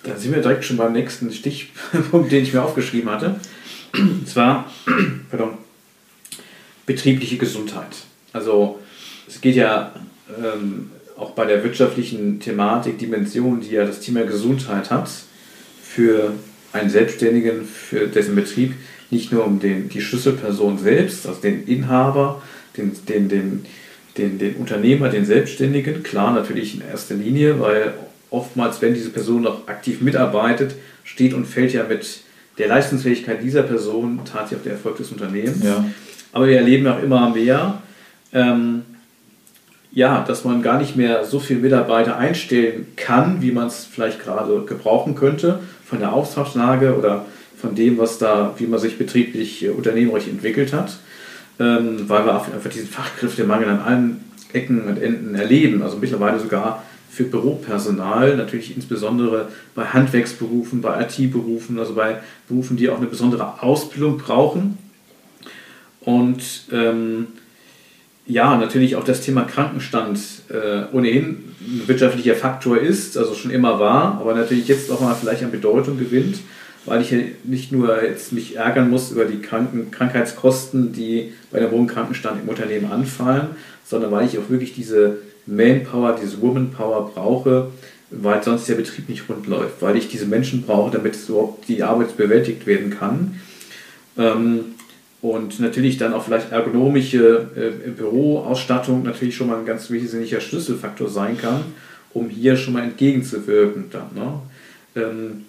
Dann sind wir direkt schon beim nächsten Stichpunkt, (laughs) den ich mir aufgeschrieben hatte. Und zwar, (clears throat) pardon, betriebliche Gesundheit. Also es geht ja ähm, auch bei der wirtschaftlichen Thematik, Dimension, die ja das Thema Gesundheit hat, für einen Selbstständigen, für dessen Betrieb, nicht nur um den, die Schlüsselperson selbst, also den Inhaber, den, den, den, den, den Unternehmer, den Selbstständigen, klar natürlich in erster Linie, weil oftmals, wenn diese Person noch aktiv mitarbeitet, steht und fällt ja mit der Leistungsfähigkeit dieser Person tatsächlich auch der Erfolg des Unternehmens. Ja. Aber wir erleben auch immer mehr, ähm, ja, dass man gar nicht mehr so viele Mitarbeiter einstellen kann, wie man es vielleicht gerade gebrauchen könnte, von der Auftragslage oder von dem, was da, wie man sich betrieblich, äh, unternehmerisch entwickelt hat, ähm, weil wir einfach diesen Fachkräftemangel an allen Ecken und Enden erleben. Also mittlerweile sogar für Büropersonal, natürlich insbesondere bei Handwerksberufen, bei IT-Berufen, also bei Berufen, die auch eine besondere Ausbildung brauchen. Und ähm, ja, natürlich auch das Thema Krankenstand äh, ohnehin ein wirtschaftlicher Faktor ist, also schon immer war, aber natürlich jetzt auch mal vielleicht an Bedeutung gewinnt, weil ich nicht nur jetzt mich ärgern muss über die Kranken Krankheitskosten, die bei einem hohen Krankenstand im Unternehmen anfallen, sondern weil ich auch wirklich diese Manpower, diese Womanpower brauche, weil sonst der Betrieb nicht rund läuft, weil ich diese Menschen brauche, damit überhaupt die Arbeit bewältigt werden kann. Ähm, und natürlich dann auch vielleicht ergonomische äh, Büroausstattung natürlich schon mal ein ganz wesentlicher Schlüsselfaktor sein kann, um hier schon mal entgegenzuwirken. Dann, ne?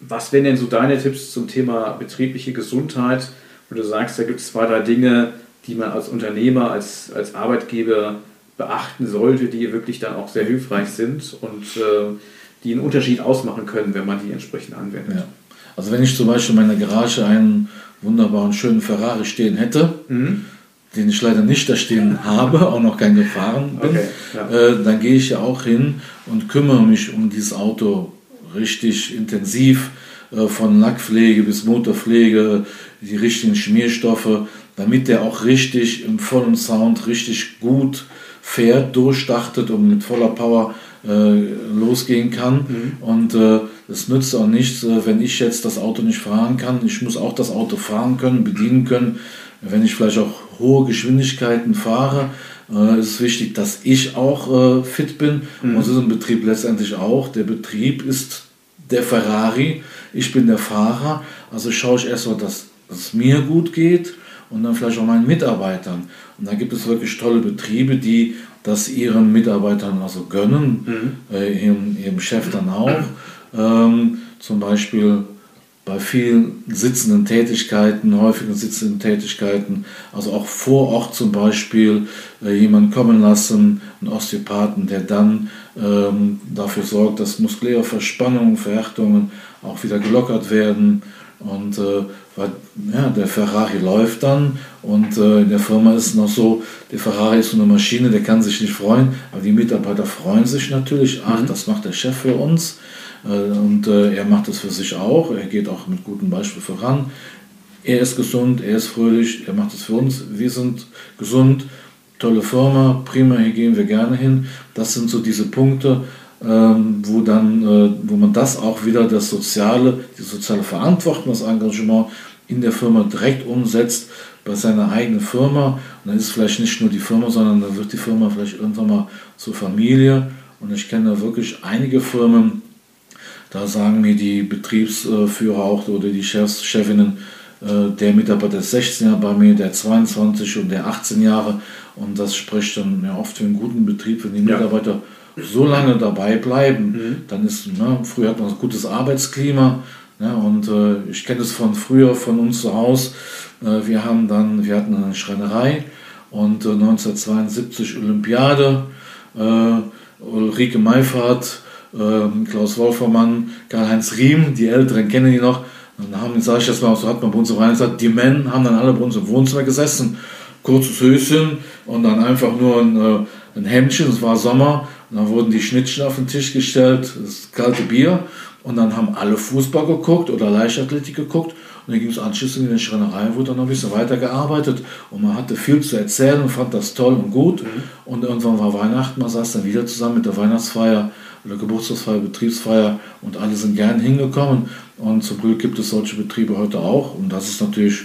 Was wären denn so deine Tipps zum Thema betriebliche Gesundheit, wo du sagst, da gibt es zwei, drei Dinge, die man als Unternehmer, als, als Arbeitgeber beachten sollte, die wirklich dann auch sehr hilfreich sind und äh, die einen Unterschied ausmachen können, wenn man die entsprechend anwendet. Ja. Also wenn ich zum Beispiel in meiner Garage einen wunderbaren, schönen Ferrari stehen hätte, Mhm. den ich leider nicht da stehen (laughs) habe, auch noch kein gefahren bin, Okay, ja. äh, dann gehe ich ja auch hin und kümmere mich um dieses Auto richtig intensiv, äh, von Lackpflege bis Motorpflege, die richtigen Schmierstoffe, damit der auch richtig im vollen Sound richtig gut fährt, durchstartet und mit voller Power äh, losgehen kann. Und äh, es nützt auch nichts, äh, wenn ich jetzt das Auto nicht fahren kann. Ich muss auch das Auto fahren können, bedienen können. Wenn ich vielleicht auch hohe Geschwindigkeiten fahre, äh, ist es wichtig, dass ich auch äh, fit bin. Und das ist im Betrieb letztendlich auch. Der Betrieb ist der Ferrari, ich bin der Fahrer. Also schaue ich erstmal, dass dass es mir gut geht und dann vielleicht auch meinen Mitarbeitern. Und da gibt es wirklich tolle Betriebe, die das ihren Mitarbeitern also gönnen, mhm. äh, ihrem, ihrem Chef dann auch. Ähm, zum Beispiel bei vielen sitzenden Tätigkeiten, häufigen sitzenden Tätigkeiten, also auch vor Ort zum Beispiel äh, jemanden kommen lassen, einen Osteopathen, der dann ähm, dafür sorgt, dass muskuläre Verspannungen, Verhärtungen auch wieder gelockert werden. Und äh, weil, ja, der Ferrari läuft dann und äh, in der Firma ist es noch so, der Ferrari ist so eine Maschine, der kann sich nicht freuen, aber die Mitarbeiter freuen sich natürlich, ach, mhm. das macht der Chef für uns. Äh, und äh, er macht das für sich auch. Er geht auch mit gutem Beispiel voran. Er ist gesund, er ist fröhlich, er macht es für uns. Wir sind gesund, tolle Firma, prima, hier gehen wir gerne hin. Das sind so diese Punkte, ähm, wo, dann, äh, wo man das auch wieder, das soziale, die soziale Verantwortung, das Engagement in der Firma direkt umsetzt bei seiner eigenen Firma. Und dann ist es vielleicht nicht nur die Firma, sondern dann wird die Firma vielleicht irgendwann mal zur Familie. Und ich kenne da wirklich einige Firmen, da sagen mir die Betriebsführer auch oder die Chefs, Chefinnen, äh, der Mitarbeiter ist 16 Jahre bei mir, der 22 und der 18 Jahre. Und das spricht dann ja, oft für einen guten Betrieb, wenn die Mitarbeiter ja. so lange dabei bleiben. Mhm. Dann ist, ne, früher hat man ein gutes Arbeitsklima. Ne, und äh, ich kenne es von früher, von uns zu Hause. Äh, wir haben dann, wir hatten eine Schreinerei und äh, 1972 Olympiade. Äh, Ulrike Meifert ähm, Klaus Wolfermann, Karl-Heinz Riem, die Älteren kennen die noch. Und dann haben, sage ich das mal, so hat man bei uns im gesagt, die Männer haben dann alle bei uns im Wohnzimmer gesessen, kurzes Höschen und dann einfach nur ein, äh, ein Hemdchen, es war Sommer, und dann wurden die Schnittchen auf den Tisch gestellt, das kalte Bier und dann haben alle Fußball geguckt oder Leichtathletik geguckt und dann ging es anschließend in die Schreinerei, wurde dann noch ein bisschen weiter gearbeitet und man hatte viel zu erzählen und fand das toll und gut. Mhm. Und irgendwann war Weihnachten, man saß dann wieder zusammen mit der Weihnachtsfeier Geburtstagsfeier, Betriebsfeier und alle sind gern hingekommen. Und zum Glück gibt es solche Betriebe heute auch und das ist natürlich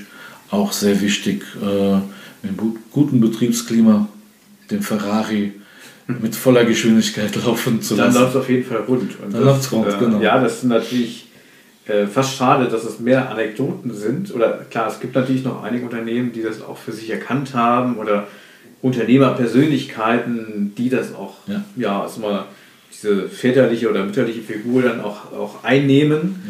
auch sehr wichtig, äh, mit gutem Betriebsklima den Ferrari mit voller Geschwindigkeit (laughs) laufen zu lassen. Dann läuft es auf jeden Fall rund. Und dann läuft es rund, äh, genau. Ja, das ist natürlich äh, fast schade, dass es mehr Anekdoten sind. Oder klar, es gibt natürlich noch einige Unternehmen, die das auch für sich erkannt haben oder Unternehmerpersönlichkeiten, die das auch, ja, ja also mal diese väterliche oder mütterliche Figur dann auch, auch einnehmen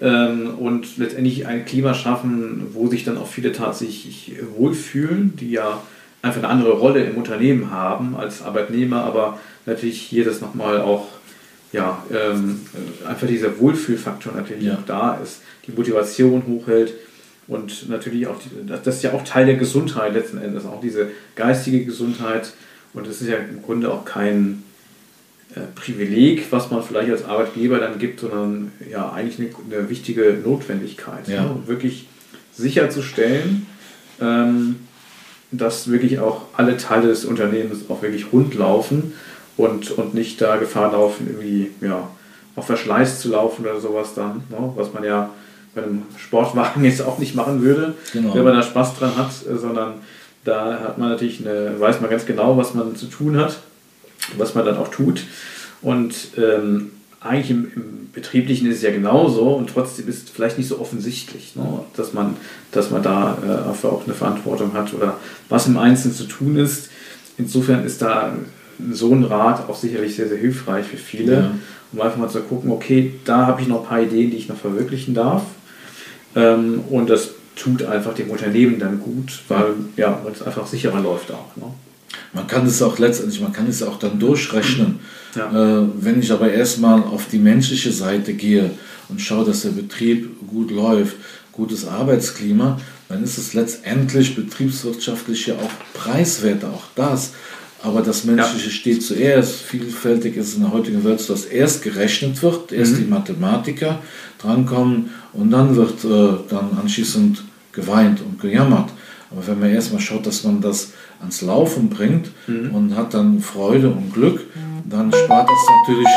ja. ähm, und letztendlich ein Klima schaffen, wo sich dann auch viele tatsächlich wohlfühlen, die ja einfach eine andere Rolle im Unternehmen haben als Arbeitnehmer, aber natürlich hier das nochmal auch, ja, ähm, einfach dieser Wohlfühlfaktor natürlich ja. auch da ist, die Motivation hochhält und natürlich auch, die, das ist ja auch Teil der Gesundheit letzten Endes, auch diese geistige Gesundheit und das ist ja im Grunde auch kein Privileg, was man vielleicht als Arbeitgeber dann gibt, sondern ja eigentlich eine, eine wichtige Notwendigkeit, ja. ne? wirklich sicherzustellen, ähm, dass wirklich auch alle Teile des Unternehmens auch wirklich rund laufen und, und nicht da Gefahr laufen, irgendwie ja, auf Verschleiß zu laufen oder sowas dann, ne? was man ja bei einem Sportwagen (laughs) jetzt auch nicht machen würde, genau. wenn man da Spaß dran hat, äh, sondern da hat man natürlich eine, weiß man ganz genau, was man zu tun hat was man dann auch tut. Und ähm, eigentlich im, im, Betrieblichen ist es ja genauso und trotzdem ist es vielleicht nicht so offensichtlich, ne, dass, man, dass man da äh, auch eine Verantwortung hat oder was im Einzelnen zu tun ist. Insofern ist da so ein Rat auch sicherlich sehr, sehr hilfreich für viele, ja. um einfach mal zu gucken, okay, da habe ich noch ein paar Ideen, die ich noch verwirklichen darf. Ähm, und das tut einfach dem Unternehmen dann gut, weil ja, es einfach sicherer läuft auch. Ne? Man kann es auch letztendlich, man kann es auch dann durchrechnen. Ja. Äh, wenn ich aber erstmal auf die menschliche Seite gehe und schaue, dass der Betrieb gut läuft, gutes Arbeitsklima, dann ist es letztendlich betriebswirtschaftlich ja auch preiswerter, auch das. Aber das Menschliche ja. steht zuerst. Vielfältig ist es in der heutigen Welt so, dass erst gerechnet wird, erst mhm. die Mathematiker drankommen und dann wird äh, dann anschließend geweint und gejammert. Aber wenn man erstmal schaut, dass man das ans Laufen bringt mhm. und hat dann Freude und Glück, dann spart das natürlich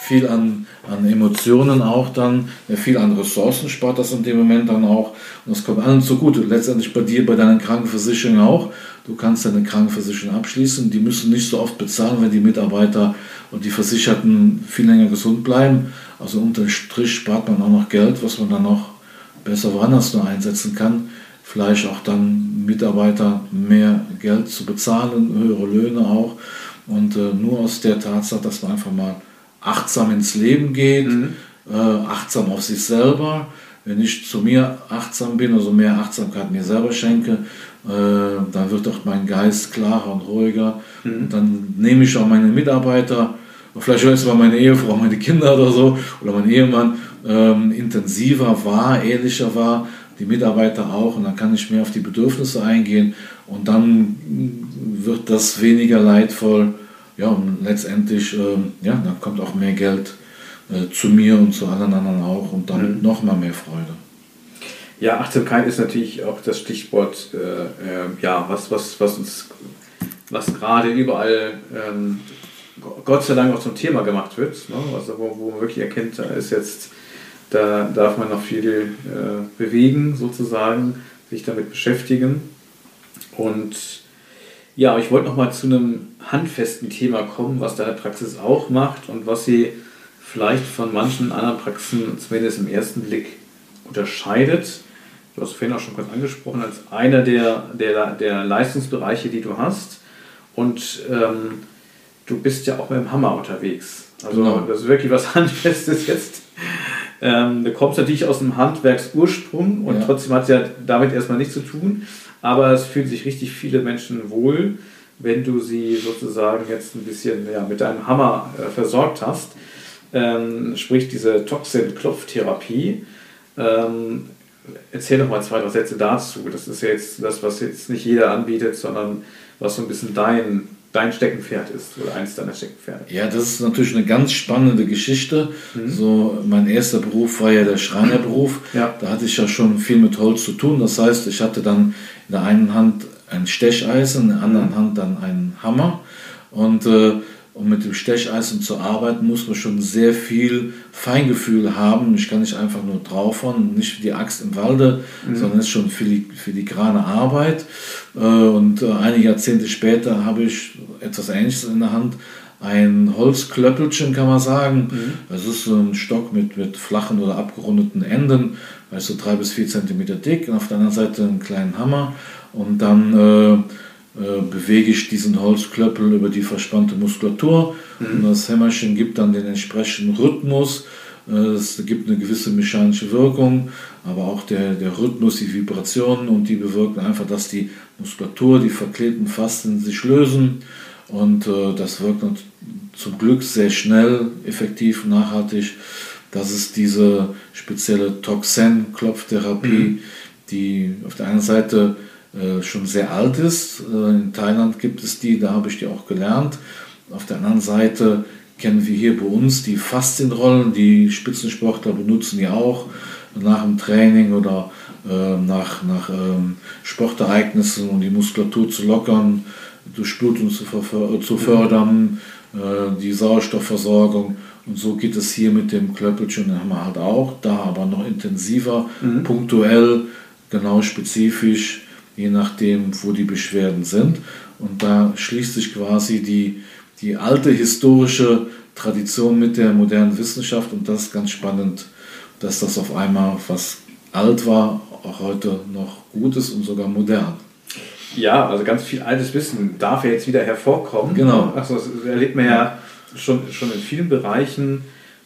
viel an, an Emotionen auch dann, viel an Ressourcen spart das in dem Moment dann auch. Und das kommt allen zugute. Letztendlich bei dir, bei deinen Krankenversicherungen auch. Du kannst deine Krankenversicherung abschließen. Die müssen nicht so oft bezahlen, wenn die Mitarbeiter und die Versicherten viel länger gesund bleiben. Also unter Strich spart man auch noch Geld, was man dann noch besser woanders nur einsetzen kann vielleicht auch dann Mitarbeiter mehr Geld zu bezahlen, höhere Löhne auch. Und äh, nur aus der Tatsache, dass man einfach mal achtsam ins Leben geht, mhm. äh, achtsam auf sich selber. Wenn ich zu mir achtsam bin, also mehr Achtsamkeit mir selber schenke, äh, dann wird auch mein Geist klarer und ruhiger. Mhm. Und dann nehme ich auch meine Mitarbeiter, vielleicht ist es mal meine Ehefrau, (laughs) meine Kinder oder so, oder mein Ehemann, ähm, intensiver war, ehrlicher war, die Mitarbeiter auch, und dann kann ich mehr auf die Bedürfnisse eingehen und dann wird das weniger leidvoll. Ja, und letztendlich, ähm, ja, dann kommt auch mehr Geld äh, zu mir und zu allen anderen auch und damit mhm. nochmal mehr Freude. Ja, Achtsamkeit ist natürlich auch das Stichwort, äh, äh, ja, was, was, was uns, was gerade überall, ähm, Gott sei Dank auch zum Thema gemacht wird, ne? also wo, wo man wirklich erkennt, da ist jetzt, da darf man noch viel äh, bewegen sozusagen, sich damit beschäftigen. Und ja, ich wollte noch mal zu einem handfesten Thema kommen, was deine Praxis auch macht und was sie vielleicht von manchen anderen Praxisen zumindest im ersten Blick unterscheidet du hast vorhin auch schon kurz angesprochen, als einer der, der, der Leistungsbereiche, die du hast. Und ähm, du bist ja auch mit dem Hammer unterwegs. Also genau. das ist wirklich was (laughs) Handfestes jetzt. Ähm, du kommst natürlich aus dem Handwerksursprung und ja. trotzdem hat es ja damit erstmal nichts zu tun. Aber es fühlen sich richtig viele Menschen wohl, wenn du sie sozusagen jetzt ein bisschen ja, mit deinem Hammer äh, versorgt hast. Ähm, sprich diese Toxin-Klopftherapie. Ähm, erzähl doch mal zwei, drei Sätze dazu. Das ist ja jetzt das, was jetzt nicht jeder anbietet, sondern was so ein bisschen dein, dein Steckenpferd ist oder eins deiner Steckenpferde. Ja, das ist natürlich eine ganz spannende Geschichte. Mhm. So, mein erster Beruf war ja der Schreinerberuf. Ja. Da hatte ich ja schon viel mit Holz zu tun. Das heißt, ich hatte dann in der einen Hand ein Stecheisen, in der anderen mhm. Hand dann einen Hammer. Und äh, um mit dem Stecheisen zu arbeiten, muss man schon sehr viel Feingefühl haben. Ich kann nicht einfach nur draufhauen, nicht wie die Axt im Walde, mhm. sondern es ist schon filigrane Arbeit. Äh, und äh, einige Jahrzehnte später habe ich etwas Ähnliches in der Hand. Ein Holzklöppelchen kann man sagen. Mhm. Das ist so ein Stock mit, mit flachen oder abgerundeten Enden, so drei bis vier Zentimeter dick. Und auf der anderen Seite einen kleinen Hammer. Und dann äh, bewege ich diesen Holzklöppel über die verspannte Muskulatur mhm. und das Hämmerchen gibt dann den entsprechenden Rhythmus. Äh, es gibt eine gewisse mechanische Wirkung, aber auch der, der Rhythmus, die Vibrationen und die bewirken einfach, dass die Muskulatur, die verklebten Faszien sich lösen und äh, das wirkt zum Glück sehr schnell, effektiv, nachhaltig. Das ist diese spezielle Toxin-Klopftherapie, mhm. die auf der einen Seite äh, schon sehr alt ist. Äh, in Thailand gibt es die, da habe ich die auch gelernt. Auf der anderen Seite kennen wir hier bei uns die Faszienrollen, die Spitzensportler benutzen die auch nach dem Training oder äh, nach, nach ähm, Sportereignissen, um die Muskulatur zu lockern, Durchblutung zu, zu fördern, äh, die Sauerstoffversorgung. Und so geht es hier mit dem Klöppelchen, den haben wir halt auch, da aber noch intensiver, mhm. punktuell, genau spezifisch je nachdem, wo die Beschwerden sind. Und da schließt sich quasi die, die alte historische Tradition mit der modernen Wissenschaft und das ist ganz spannend, dass das auf einmal, was alt war, auch heute noch gut ist und sogar modern. Ja, also ganz viel altes Wissen darf ja jetzt wieder hervorkommen. Genau. Also das erlebt man ja schon, schon in vielen Bereichen.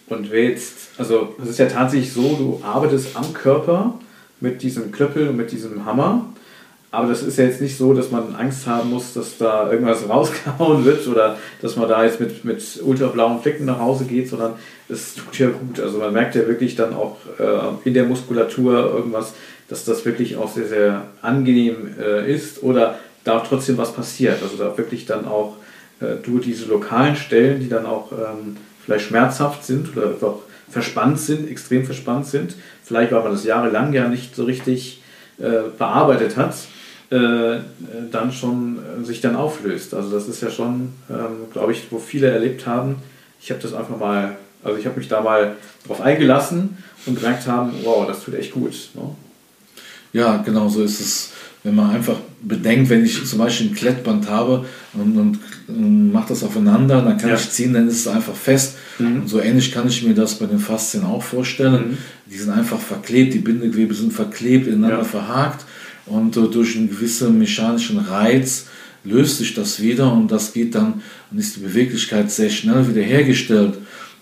Und wer jetzt, also es ist ja tatsächlich so, du arbeitest am Körper mit diesem Klöppel und mit diesem Hammer aber das ist ja jetzt nicht so, dass man Angst haben muss, dass da irgendwas (laughs) rausgehauen wird oder dass man da jetzt mit, mit ultrablauen Flecken nach Hause geht, sondern es tut ja gut. Also man merkt ja wirklich dann auch äh, in der Muskulatur irgendwas, dass das wirklich auch sehr, sehr angenehm äh, ist oder da trotzdem was passiert. Also da wirklich dann auch äh, du diese lokalen Stellen, die dann auch ähm, vielleicht schmerzhaft sind oder auch verspannt sind, extrem verspannt sind, vielleicht weil man das jahrelang ja nicht so richtig äh, bearbeitet hat, äh, dann schon äh, sich dann auflöst. Also das ist ja schon, ähm, glaube ich, wo viele erlebt haben. Ich habe das einfach mal, also ich habe mich da mal drauf eingelassen und gemerkt haben, wow, das tut echt gut. Ne? Ja, genau so ist es. Wenn man einfach bedenkt, wenn ich zum Beispiel ein Klettband habe und, und, und mache das aufeinander, dann kann ja. ich ziehen, dann ist es einfach fest. Mhm. Und so ähnlich kann ich mir das bei den Faszien auch vorstellen. Mhm. Die sind einfach verklebt, die Bindegewebe sind verklebt, ineinander ja. verhakt und äh, durch einen gewissen mechanischen Reiz löst sich das wieder und das geht dann und ist die Beweglichkeit sehr schnell wieder hergestellt.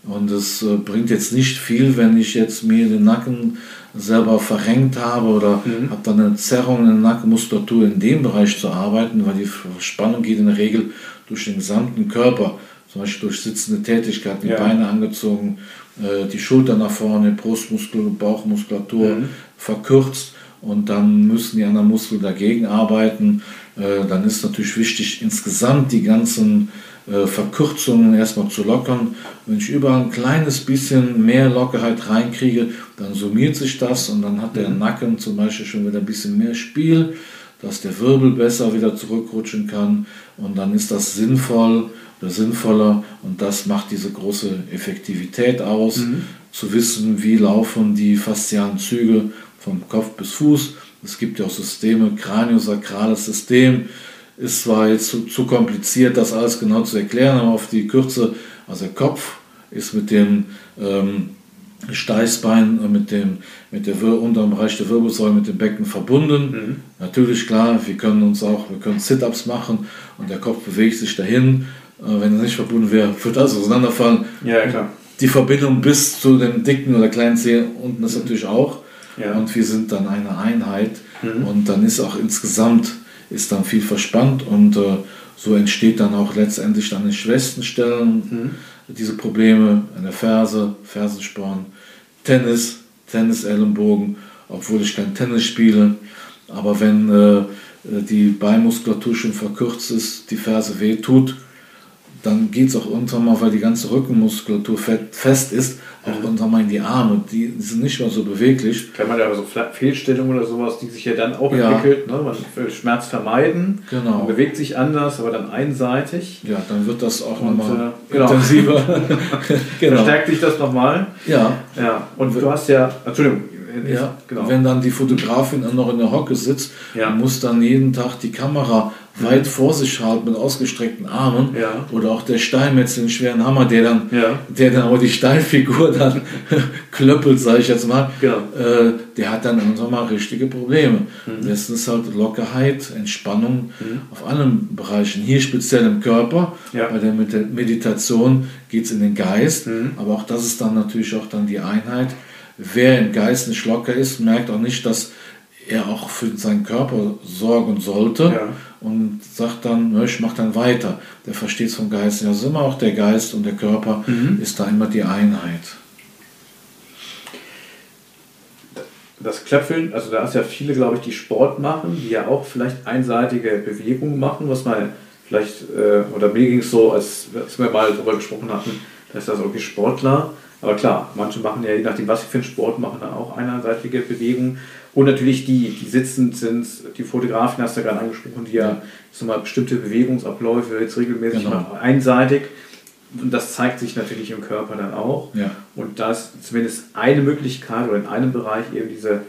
Und es äh, bringt jetzt nicht viel, wenn ich jetzt mir den Nacken selber verrenkt habe oder mhm. habe dann eine Zerrung in der Nackenmuskulatur in dem Bereich zu arbeiten, weil die Spannung geht in der Regel durch den gesamten Körper, zum Beispiel durch sitzende Tätigkeit, die ja. Beine angezogen, äh, die Schulter nach vorne, Brustmuskulatur, Bauchmuskulatur mhm. verkürzt und dann müssen die anderen Muskeln dagegen arbeiten. Äh, dann ist natürlich wichtig, insgesamt die ganzen äh, Verkürzungen erstmal zu lockern. Wenn ich überall ein kleines bisschen mehr Lockerheit reinkriege, dann summiert sich das und dann hat der mhm. Nacken zum Beispiel schon wieder ein bisschen mehr Spiel, dass der Wirbel besser wieder zurückrutschen kann und dann ist das sinnvoll oder sinnvoller und das macht diese große Effektivität aus, mhm. zu wissen, wie laufen die faszialen Züge vom Kopf bis Fuß. Es gibt ja auch Systeme, kraniosakrales System, ist zwar jetzt zu, zu, kompliziert, das alles genau zu erklären, aber auf die Kürze, also der Kopf ist mit dem ähm, Steißbein, mit dem mit der unteren Bereich der Wirbelsäule, mit dem Becken verbunden. Mhm. Natürlich klar, wir können uns auch, wir können Sit-ups machen und der Kopf bewegt sich dahin. Äh, wenn er nicht verbunden wäre, würde alles auseinanderfallen. Ja, klar. Die Verbindung bis zu dem dicken oder kleinen Zeh unten ist natürlich auch. Ja. Und wir sind dann eine Einheit. Mhm. Und dann ist auch insgesamt ist dann viel verspannt und äh, so entsteht dann auch letztendlich dann in Schwestenstellen mhm. diese Probleme an der Ferse, Fersensporn, Tennis, Tennis-Ellenbogen, obwohl ich kein Tennis spiele. Aber wenn äh, die Beinmuskulatur schon verkürzt ist, die Ferse weh tut, dann geht es auch irgendwann mal, weil die ganze Rückenmuskulatur fest ist, auch mhm. irgendwann mal in die Arme. Die sind nicht mehr so beweglich. Kann man ja so Fehlstellungen oder sowas, die sich ja dann auch ja. entwickelt. Ne? Man will Schmerz vermeiden, genau. man bewegt sich anders, aber dann einseitig. Ja, dann wird das auch nochmal äh, genau. intensiver. (laughs) (laughs) genau. Verstärkt sich das nochmal. Ja. ja. Und du hast ja, Entschuldigung, ja, genau. Wenn dann die Fotografin noch in der Hocke sitzt ja. und muss dann jeden Tag die Kamera. Weit vor sich halten mit ausgestreckten Armen ja. oder auch der Steinmetz, den schweren Hammer, der dann, ja. der dann auch die Steinfigur dann (laughs) klöppelt, sage ich jetzt mal, genau. äh, der hat dann irgendwann mal richtige Probleme. Mhm. Dessen ist halt Lockerheit, Entspannung mhm. auf allen Bereichen. Hier speziell im Körper, bei der Meditation geht es in den Geist, mhm. aber auch das ist dann natürlich auch dann die Einheit wer im Geist nicht locker ist, merkt auch nicht, dass er auch für seinen Körper sorgen sollte ja. Und sagt dann, ich mache dann weiter. Der versteht es vom Geist. Ja, ist immer auch der Geist und der Körper mhm. ist da immer die Einheit. Das Klöpfeln, also da ist ja viele, glaube ich, die Sport machen, die ja auch vielleicht einseitige Bewegungen machen, was mal vielleicht, äh, oder mir ging es so, als, als wir mal darüber gesprochen hatten, dass das irgendwie Sportler aber klar, manche machen ja, je nachdem, was sie für einen Sport machen, dann auch einerseitige Bewegungen. Und natürlich die, die sitzend sind, die Fotografen hast du ja gerade angesprochen, die ja, ja mal bestimmte Bewegungsabläufe jetzt regelmäßig genau. machen, einseitig. Und das zeigt sich natürlich im Körper dann auch. Ja. Und da ist zumindest eine Möglichkeit oder in einem Bereich eben diese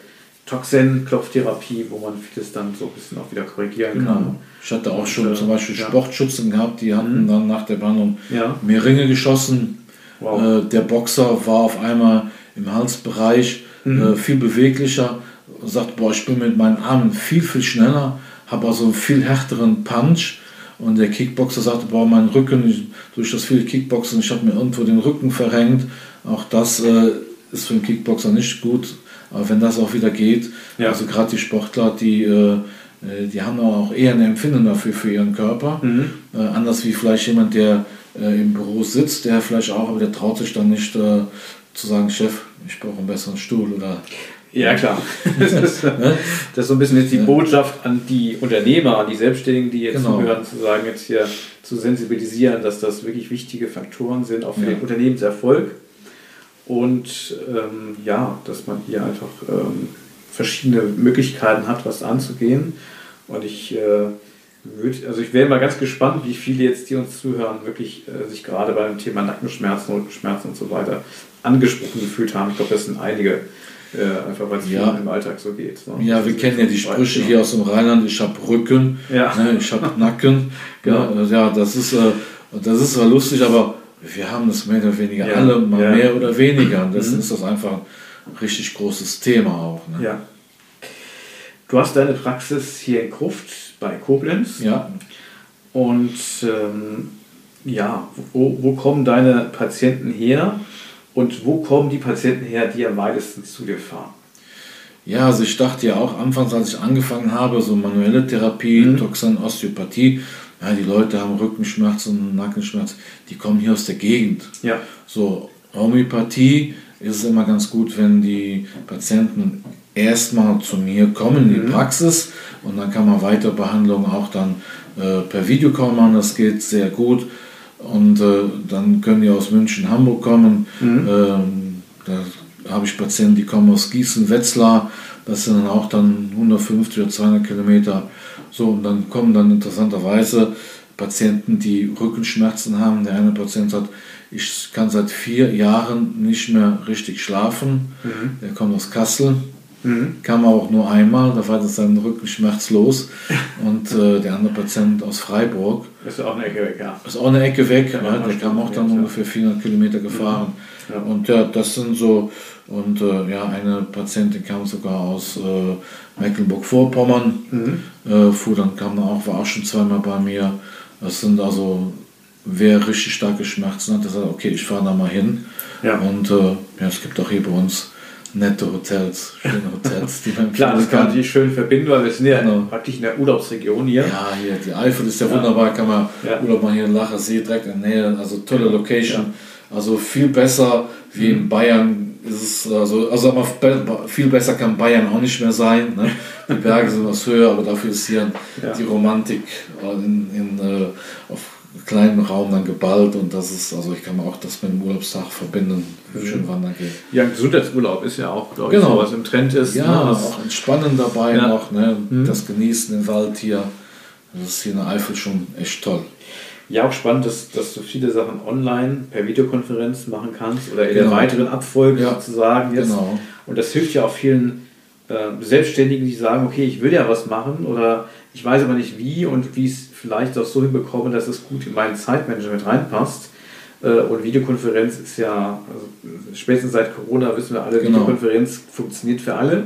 Toxin-Klopftherapie, wo man vieles dann so ein bisschen auch wieder korrigieren genau. kann. Ich hatte auch schon Und, zum Beispiel ja. Sportschützen gehabt, die hatten mhm. dann nach der Behandlung ja. mehr Ringe geschossen Wow. Äh, der Boxer war auf einmal im Halsbereich mhm. äh, viel beweglicher, sagt, boah, ich bin mit meinen Armen viel, viel schneller, habe also einen viel härteren Punch. Und der Kickboxer sagte, boah, mein Rücken, ich, durch das viele Kickboxen, ich habe mir irgendwo den Rücken verrenkt. Auch das äh, ist für den Kickboxer nicht gut. Aber wenn das auch wieder geht, ja. also gerade die Sportler, die, äh, äh die haben auch eher eine Empfindung dafür für ihren Körper. Mhm. Äh, anders wie vielleicht jemand, der äh, im Büro sitzt, der vielleicht auch, aber der traut sich dann nicht äh, zu sagen, Chef, ich brauche einen besseren Stuhl oder ja, klar. (laughs) Das ist, ne? das ist so ein bisschen jetzt die Botschaft an die Unternehmer, an die Selbstständigen, die jetzt genau. zuhören, zu sagen, jetzt hier zu sensibilisieren, dass das wirklich wichtige Faktoren sind, auch für ja. den Unternehmenserfolg. Und ähm, ja, dass man hier einfach ähm, verschiedene Möglichkeiten hat, was anzugehen. Und ich äh, also ich wäre mal ganz gespannt, wie viele jetzt, die uns zuhören, wirklich äh, sich gerade beim Thema Nackenschmerzen, Rückenschmerzen und so weiter angesprochen gefühlt haben. Ich glaube, das sind einige, äh, einfach weil es ja. im Alltag so geht. Ne? Ja, wir kennen ja die Sprüche hier aus dem Rheinland, ich habe Rücken, ja. ne, ich habe Nacken. (laughs) genau. ja, ja, das ist, äh, das ist zwar lustig, aber wir haben das mehr oder weniger ja. alle, mal mehr oder weniger. Und deswegen mhm. ist das einfach ein richtig großes Thema auch. Ne? Ja. Du hast deine Praxis hier in Kruft bei Koblenz. Ja. Und ähm, ja, wo, wo kommen deine Patienten her und wo kommen die Patienten her, die am weitesten zu dir fahren? Ja, also ich dachte ja auch anfangs, als ich angefangen habe, so manuelle Therapie, mhm. Toxin, Osteopathie, ja, die Leute haben Rückenschmerzen, Nackenschmerzen, die kommen hier aus der Gegend. Ja. So, Homöopathie ist es immer ganz gut, wenn die Patienten erstmal zu mir kommen in die mhm. Praxis und dann kann man Weiterbehandlung auch dann äh, per Videocall machen, das geht sehr gut. Und äh, dann können die aus München, Hamburg kommen. Mhm. Ähm, da habe ich Patienten, die kommen aus Gießen, Wetzlar. Das sind dann auch dann 150 oder 200 Kilometer. So, und dann kommen dann interessanterweise Patienten, die Rückenschmerzen haben. Der eine Patient sagt, ich kann seit vier Jahren nicht mehr richtig schlafen. Mhm. Der kommt aus Kassel. Mhm. Kam auch nur einmal, da war das sein Rücken schmerzlos. (laughs) Und äh, der andere Patient aus Freiburg. Ist auch eine Ecke weg, ja. Ist auch eine Ecke weg, ja, der kam auch dann ungefähr 400 Kilometer gefahren. Mhm. Ja. Und ja, das sind so, und äh, ja, eine Patientin kam sogar aus äh, Mecklenburg-Vorpommern, mhm. Äh, fuhr dann, kam dann auch, war auch schon zweimal bei mir. Das sind also, wer richtig starke Schmerzen hat, der sagt, okay, ich fahre da mal hin. Ja. Und äh, ja, es gibt auch hier bei uns nette Hotels, schöne Hotels, die man Klar, das kann man sich schön verbinden, weil wir sind ja genau. praktisch in der Urlaubsregion hier. Ja, hier, die Eifel ist ja, ja. wunderbar, kann man ja. Urlaub machen hier in Lacher See, direkt in der Nähe, also tolle Location. Ja. Also viel besser wie in Bayern ist es, also, also viel besser kann Bayern auch nicht mehr sein. Ne? Die Berge sind was höher, aber dafür ist hier die Romantik in, in, äh, auf kleinen Raum dann geballt und das ist, also ich kann auch das mit dem Urlaubstag verbinden, mhm. schön wandern gehen. Ja, Gesundheitsurlaub ist ja auch, glaube genau. ich, so was im Trend ist. Ja, ne? auch entspannen dabei ja. noch, ne? Mhm. das Genießen im Wald hier. Das ist hier in der Eifel schon echt toll. Ja, auch spannend, dass, dass du viele Sachen online per Videokonferenz machen kannst oder in genau. der weiteren Abfolge ja. sozusagen jetzt. Genau. Und das hilft ja auch vielen äh, Selbstständigen, die sagen, okay, ich will ja was machen oder ich weiß aber nicht wie und wie es vielleicht auch so hinbekomme, dass es gut in mein Zeitmanagement reinpasst. Äh, und Videokonferenz ist ja, also spätestens seit Corona wissen wir alle, genau. Videokonferenz funktioniert für alle.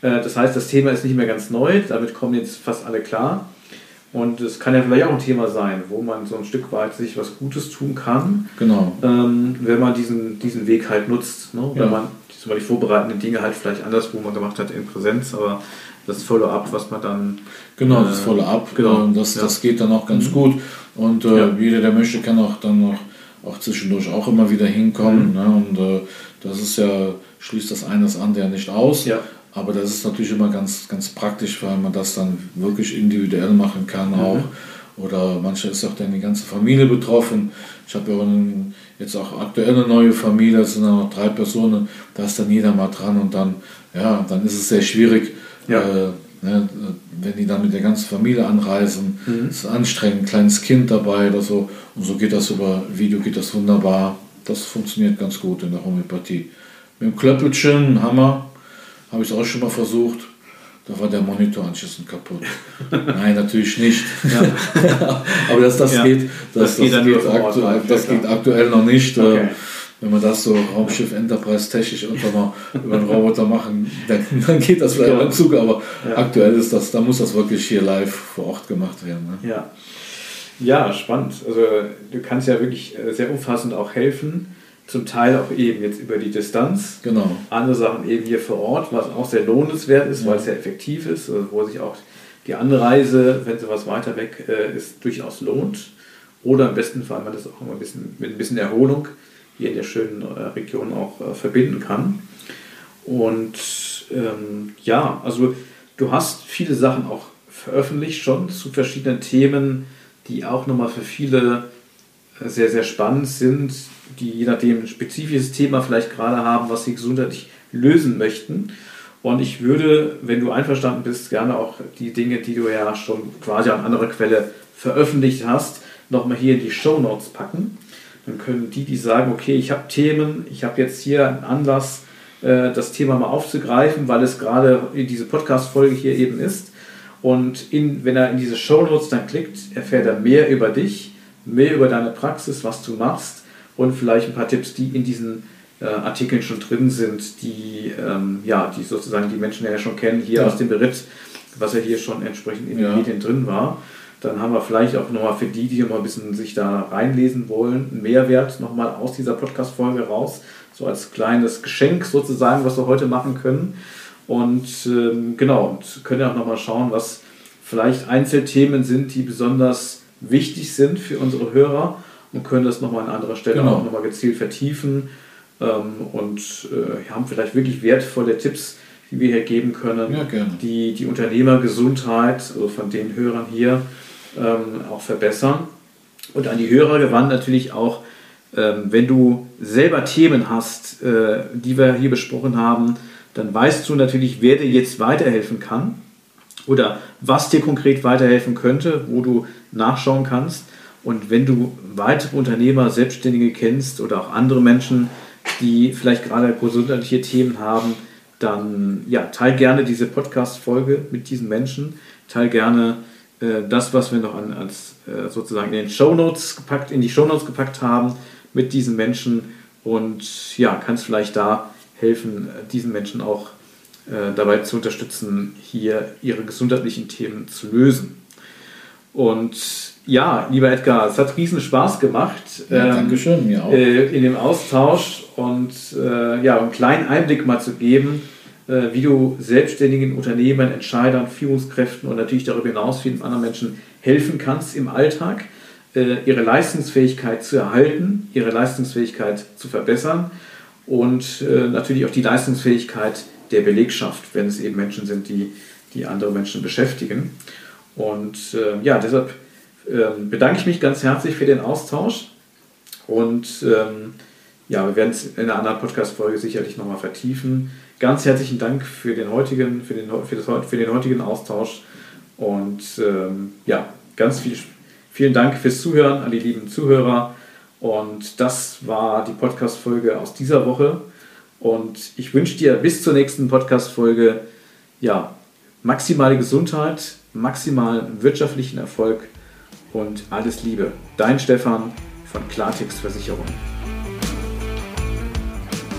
Äh, das heißt, das Thema ist nicht mehr ganz neu, damit kommen jetzt fast alle klar. Und es kann ja vielleicht auch ein Thema sein, wo man so ein Stück weit sich was Gutes tun kann, genau. ähm, wenn man diesen, diesen Weg halt nutzt. Ne? Wenn man zum Beispiel vorbereitende Dinge halt vielleicht anderswo mal gemacht hat in Präsenz, aber das Follow-up, was man dann. Genau, das äh, Follow-up, genau, das, ja. das geht dann auch ganz mhm. gut. Und äh, ja. jeder, der möchte, kann auch dann noch auch zwischendurch auch immer wieder hinkommen. Mhm. Ne? Und äh, das ist ja, schließt das eine das andere ja nicht aus. Ja. Aber das ist natürlich immer ganz, ganz praktisch, weil man das dann wirklich individuell machen kann mhm. auch. Oder manchmal ist auch dann die ganze Familie betroffen. Ich habe ja jetzt auch aktuell eine neue Familie, es sind dann noch drei Personen, da ist dann jeder mal dran und dann, ja, dann ist es sehr schwierig, ja. Äh, ne, wenn die dann mit der ganzen Familie anreisen, mhm. ist anstrengend, ein kleines Kind dabei oder so. Und so geht das über Video, geht das wunderbar. Das funktioniert ganz gut in der Homöopathie. Mit dem Klöppelchen, Hammer, habe ich es auch schon mal versucht. Da war der Monitor anschließend kaputt. (laughs) Nein, natürlich nicht. Ja. (laughs) Aber das, das ja. geht, das, das, geht, das, geht, aktuell, das geht aktuell noch nicht. Okay wenn wir das so Raumschiff Enterprise technisch irgendwann mal über einen Roboter machen, dann, dann geht das vielleicht ja. im Zug, aber ja. aktuell ist das, da muss das wirklich hier live vor Ort gemacht werden. Ne? Ja. ja, spannend. Also du kannst ja wirklich äh, sehr umfassend auch helfen. Zum Teil auch eben jetzt über die Distanz. Genau. Andere Sachen eben hier vor Ort, was auch sehr lohnenswert ist, ja. weil es sehr effektiv ist, also wo sich auch die Anreise, wenn sie was weiter weg äh, ist, durchaus lohnt. Oder im besten Fall, man das auch ein bisschen, mit ein bisschen Erholung hier in der schönen äh, Region auch äh, verbinden kann. Und ähm, ja, also du hast viele Sachen auch veröffentlicht schon zu verschiedenen Themen, die auch nochmal für viele äh, sehr, sehr spannend sind, die je nachdem ein spezifisches Thema vielleicht gerade haben, was sie gesundheitlich lösen möchten. Und ich würde, wenn du einverstanden bist, gerne auch die Dinge, die du ja schon quasi an anderer Quelle veröffentlicht hast, nochmal hier in die Show Notes packen. Dann können die, die sagen, okay, ich habe Themen, ich habe jetzt hier einen Anlass, äh, das Thema mal aufzugreifen, weil es gerade in diese Podcast-Folge hier eben ist. Und in, wenn er in diese Show Notes dann klickt, erfährt er mehr über dich, mehr über deine Praxis, was du machst und vielleicht ein paar Tipps, die in diesen äh, Artikeln schon drin sind, die, ähm, ja, die sozusagen die Menschen ja schon kennen, hier Ja. aus dem Bericht, was ja hier schon entsprechend in den Ja. Medien drin war. Dann haben wir vielleicht auch nochmal für die, die mal ein bisschen sich da reinlesen wollen, einen Mehrwert nochmal aus dieser Podcast-Folge raus. So als kleines Geschenk sozusagen, was wir heute machen können. Und ähm, genau, und können ja auch nochmal schauen, was vielleicht Einzelthemen sind, die besonders wichtig sind für unsere Hörer und können das nochmal an anderer Stelle Genau. auch nochmal gezielt vertiefen ähm, und äh, haben vielleicht wirklich wertvolle Tipps, die wir hier geben können, Ja, gerne. die die Unternehmergesundheit, also von den Hörern hier, ähm, auch verbessern. Und an die Hörer gewandt natürlich auch, ähm, wenn du selber Themen hast, äh, die wir hier besprochen haben, dann weißt du natürlich, wer dir jetzt weiterhelfen kann oder was dir konkret weiterhelfen könnte, wo du nachschauen kannst. Und wenn du weitere Unternehmer, Selbstständige kennst oder auch andere Menschen, die vielleicht gerade gesundheitliche Themen haben, dann ja, teil gerne diese Podcast-Folge mit diesen Menschen. Teil gerne das, was wir noch an, als, äh, sozusagen in den Shownotes gepackt, in die Shownotes gepackt haben mit diesen Menschen und ja, kannst vielleicht da helfen, äh, diesen Menschen auch äh, dabei zu unterstützen, hier ihre gesundheitlichen Themen zu lösen. Und ja, lieber Edgar, es hat riesen Spaß gemacht. Ja, ähm, Dankeschön, mir auch. äh, in dem Austausch und äh, ja, einen kleinen Einblick mal zu geben, äh, wie du selbstständigen Unternehmern, Entscheidern, Führungskräften und natürlich darüber hinaus vielen anderen Menschen helfen kannst im Alltag, äh, ihre Leistungsfähigkeit zu erhalten, ihre Leistungsfähigkeit zu verbessern und äh, natürlich auch die Leistungsfähigkeit der Belegschaft, wenn es eben Menschen sind, die, die andere Menschen beschäftigen. Und äh, ja, deshalb ähm, bedanke ich mich ganz herzlich für den Austausch. Und ähm, ja, wir werden es in einer anderen Podcast-Folge sicherlich nochmal vertiefen. Ganz herzlichen Dank für den heutigen, für den, für das, für den heutigen Austausch. Und ähm, ja, ganz viel, vielen Dank fürs Zuhören an die lieben Zuhörer. Und das war die Podcast-Folge aus dieser Woche. Und ich wünsche dir bis zur nächsten Podcast-Folge ja, maximale Gesundheit, maximalen wirtschaftlichen Erfolg und alles Liebe. Dein Stefan von Klartext Versicherung.